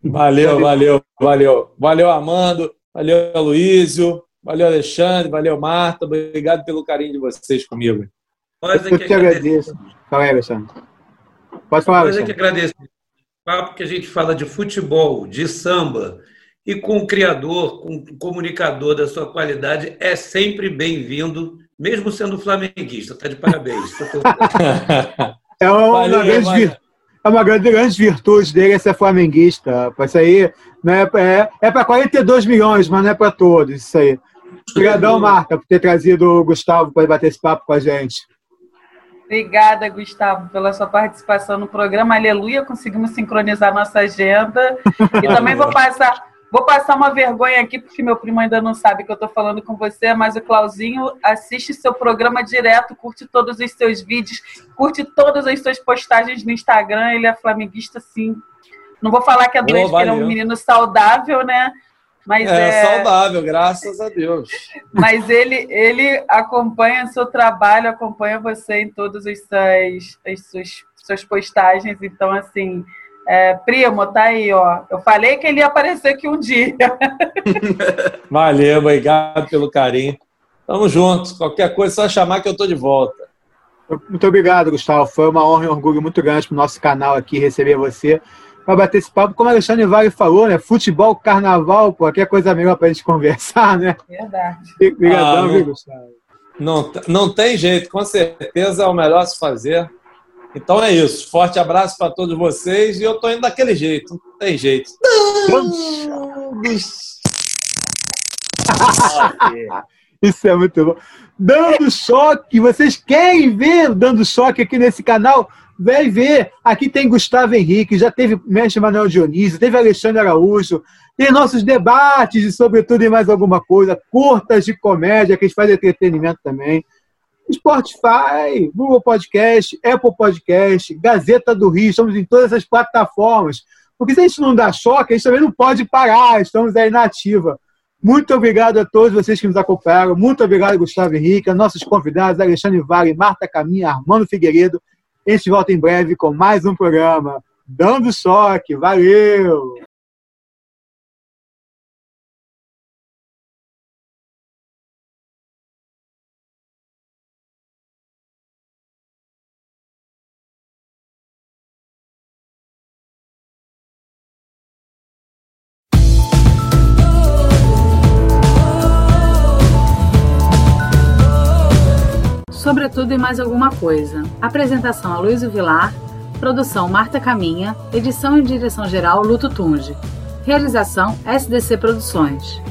Valeu, valeu, valeu. Valeu, Amando. Valeu, Luísio. Valeu, Alexandre. Valeu, Marta. Obrigado pelo carinho de vocês comigo. Nós é que te agradeço. Fala aí, Alexandre. Pode falar, Nós é que agradeço. Papo que a gente fala de futebol, de samba, e com o criador, com o comunicador da sua qualidade, é sempre bem-vindo, mesmo sendo flamenguista. Está de parabéns. é uma, valeu, grande, vir... é uma grande, grande virtude dele é ser flamenguista. Isso aí né, é, é para 42 milhões, mas não é para todos. Isso aí. Obrigadão, Marta, por ter trazido o Gustavo para bater esse papo com a gente. Obrigada, Gustavo, pela sua participação no programa. Aleluia, conseguimos sincronizar nossa agenda. E também vou passar Vou passar uma vergonha aqui, porque meu primo ainda não sabe que eu estou falando com você, mas o Clauzinho assiste seu programa direto, curte todos os seus vídeos, curte todas as suas postagens no Instagram. Ele é flamenguista, sim. Não vou falar que é doente, porque ele é um menino saudável, né? Mas é, é, saudável, graças a Deus. Mas ele, ele acompanha seu trabalho, acompanha você em todas as suas, as suas, suas postagens. Então, assim, é, primo, tá aí, ó. Eu falei que ele ia aparecer aqui um dia. Valeu, obrigado pelo carinho. Tamo juntos. Qualquer coisa, só chamar que eu tô de volta. Muito obrigado, Gustavo. Foi uma honra e um orgulho muito grande para o nosso canal aqui receber você para bater esse papo. Como o Alexandre Vale falou, né? Futebol, carnaval, pô, qualquer coisa melhor para a gente conversar, né? Verdade. Obrigadão, ah, viu, Gustavo? Não, não tem jeito, com certeza é o melhor se fazer. Então é isso. Forte abraço para todos vocês. E eu tô indo daquele jeito. Não tem jeito. isso é muito bom. Dando choque. Vocês querem ver dando choque aqui nesse canal? Vem ver. Aqui tem Gustavo Henrique, já teve Mestre Manuel Dionísio, teve Alexandre Araújo, tem nossos debates e, sobretudo, e mais alguma coisa, curtas de comédia, que a gente faz entretenimento também. Spotify, Google Podcast, Apple Podcast, Gazeta do Rio, estamos em todas essas plataformas. Porque se a gente não dá choque, a gente também não pode parar, estamos aí na ativa. Muito obrigado a todos vocês que nos acompanharam. Muito obrigado, Gustavo Henrique, a nossos convidados, Alexandre Vale, Marta Caminha, Armando Figueiredo. A gente volta em breve com mais um programa. Dando choque. Valeu! Sobretudo e mais alguma coisa. Apresentação a Luiz Vilar, produção Marta Caminha, edição e direção geral Luto Tunge. Realização SDC Produções.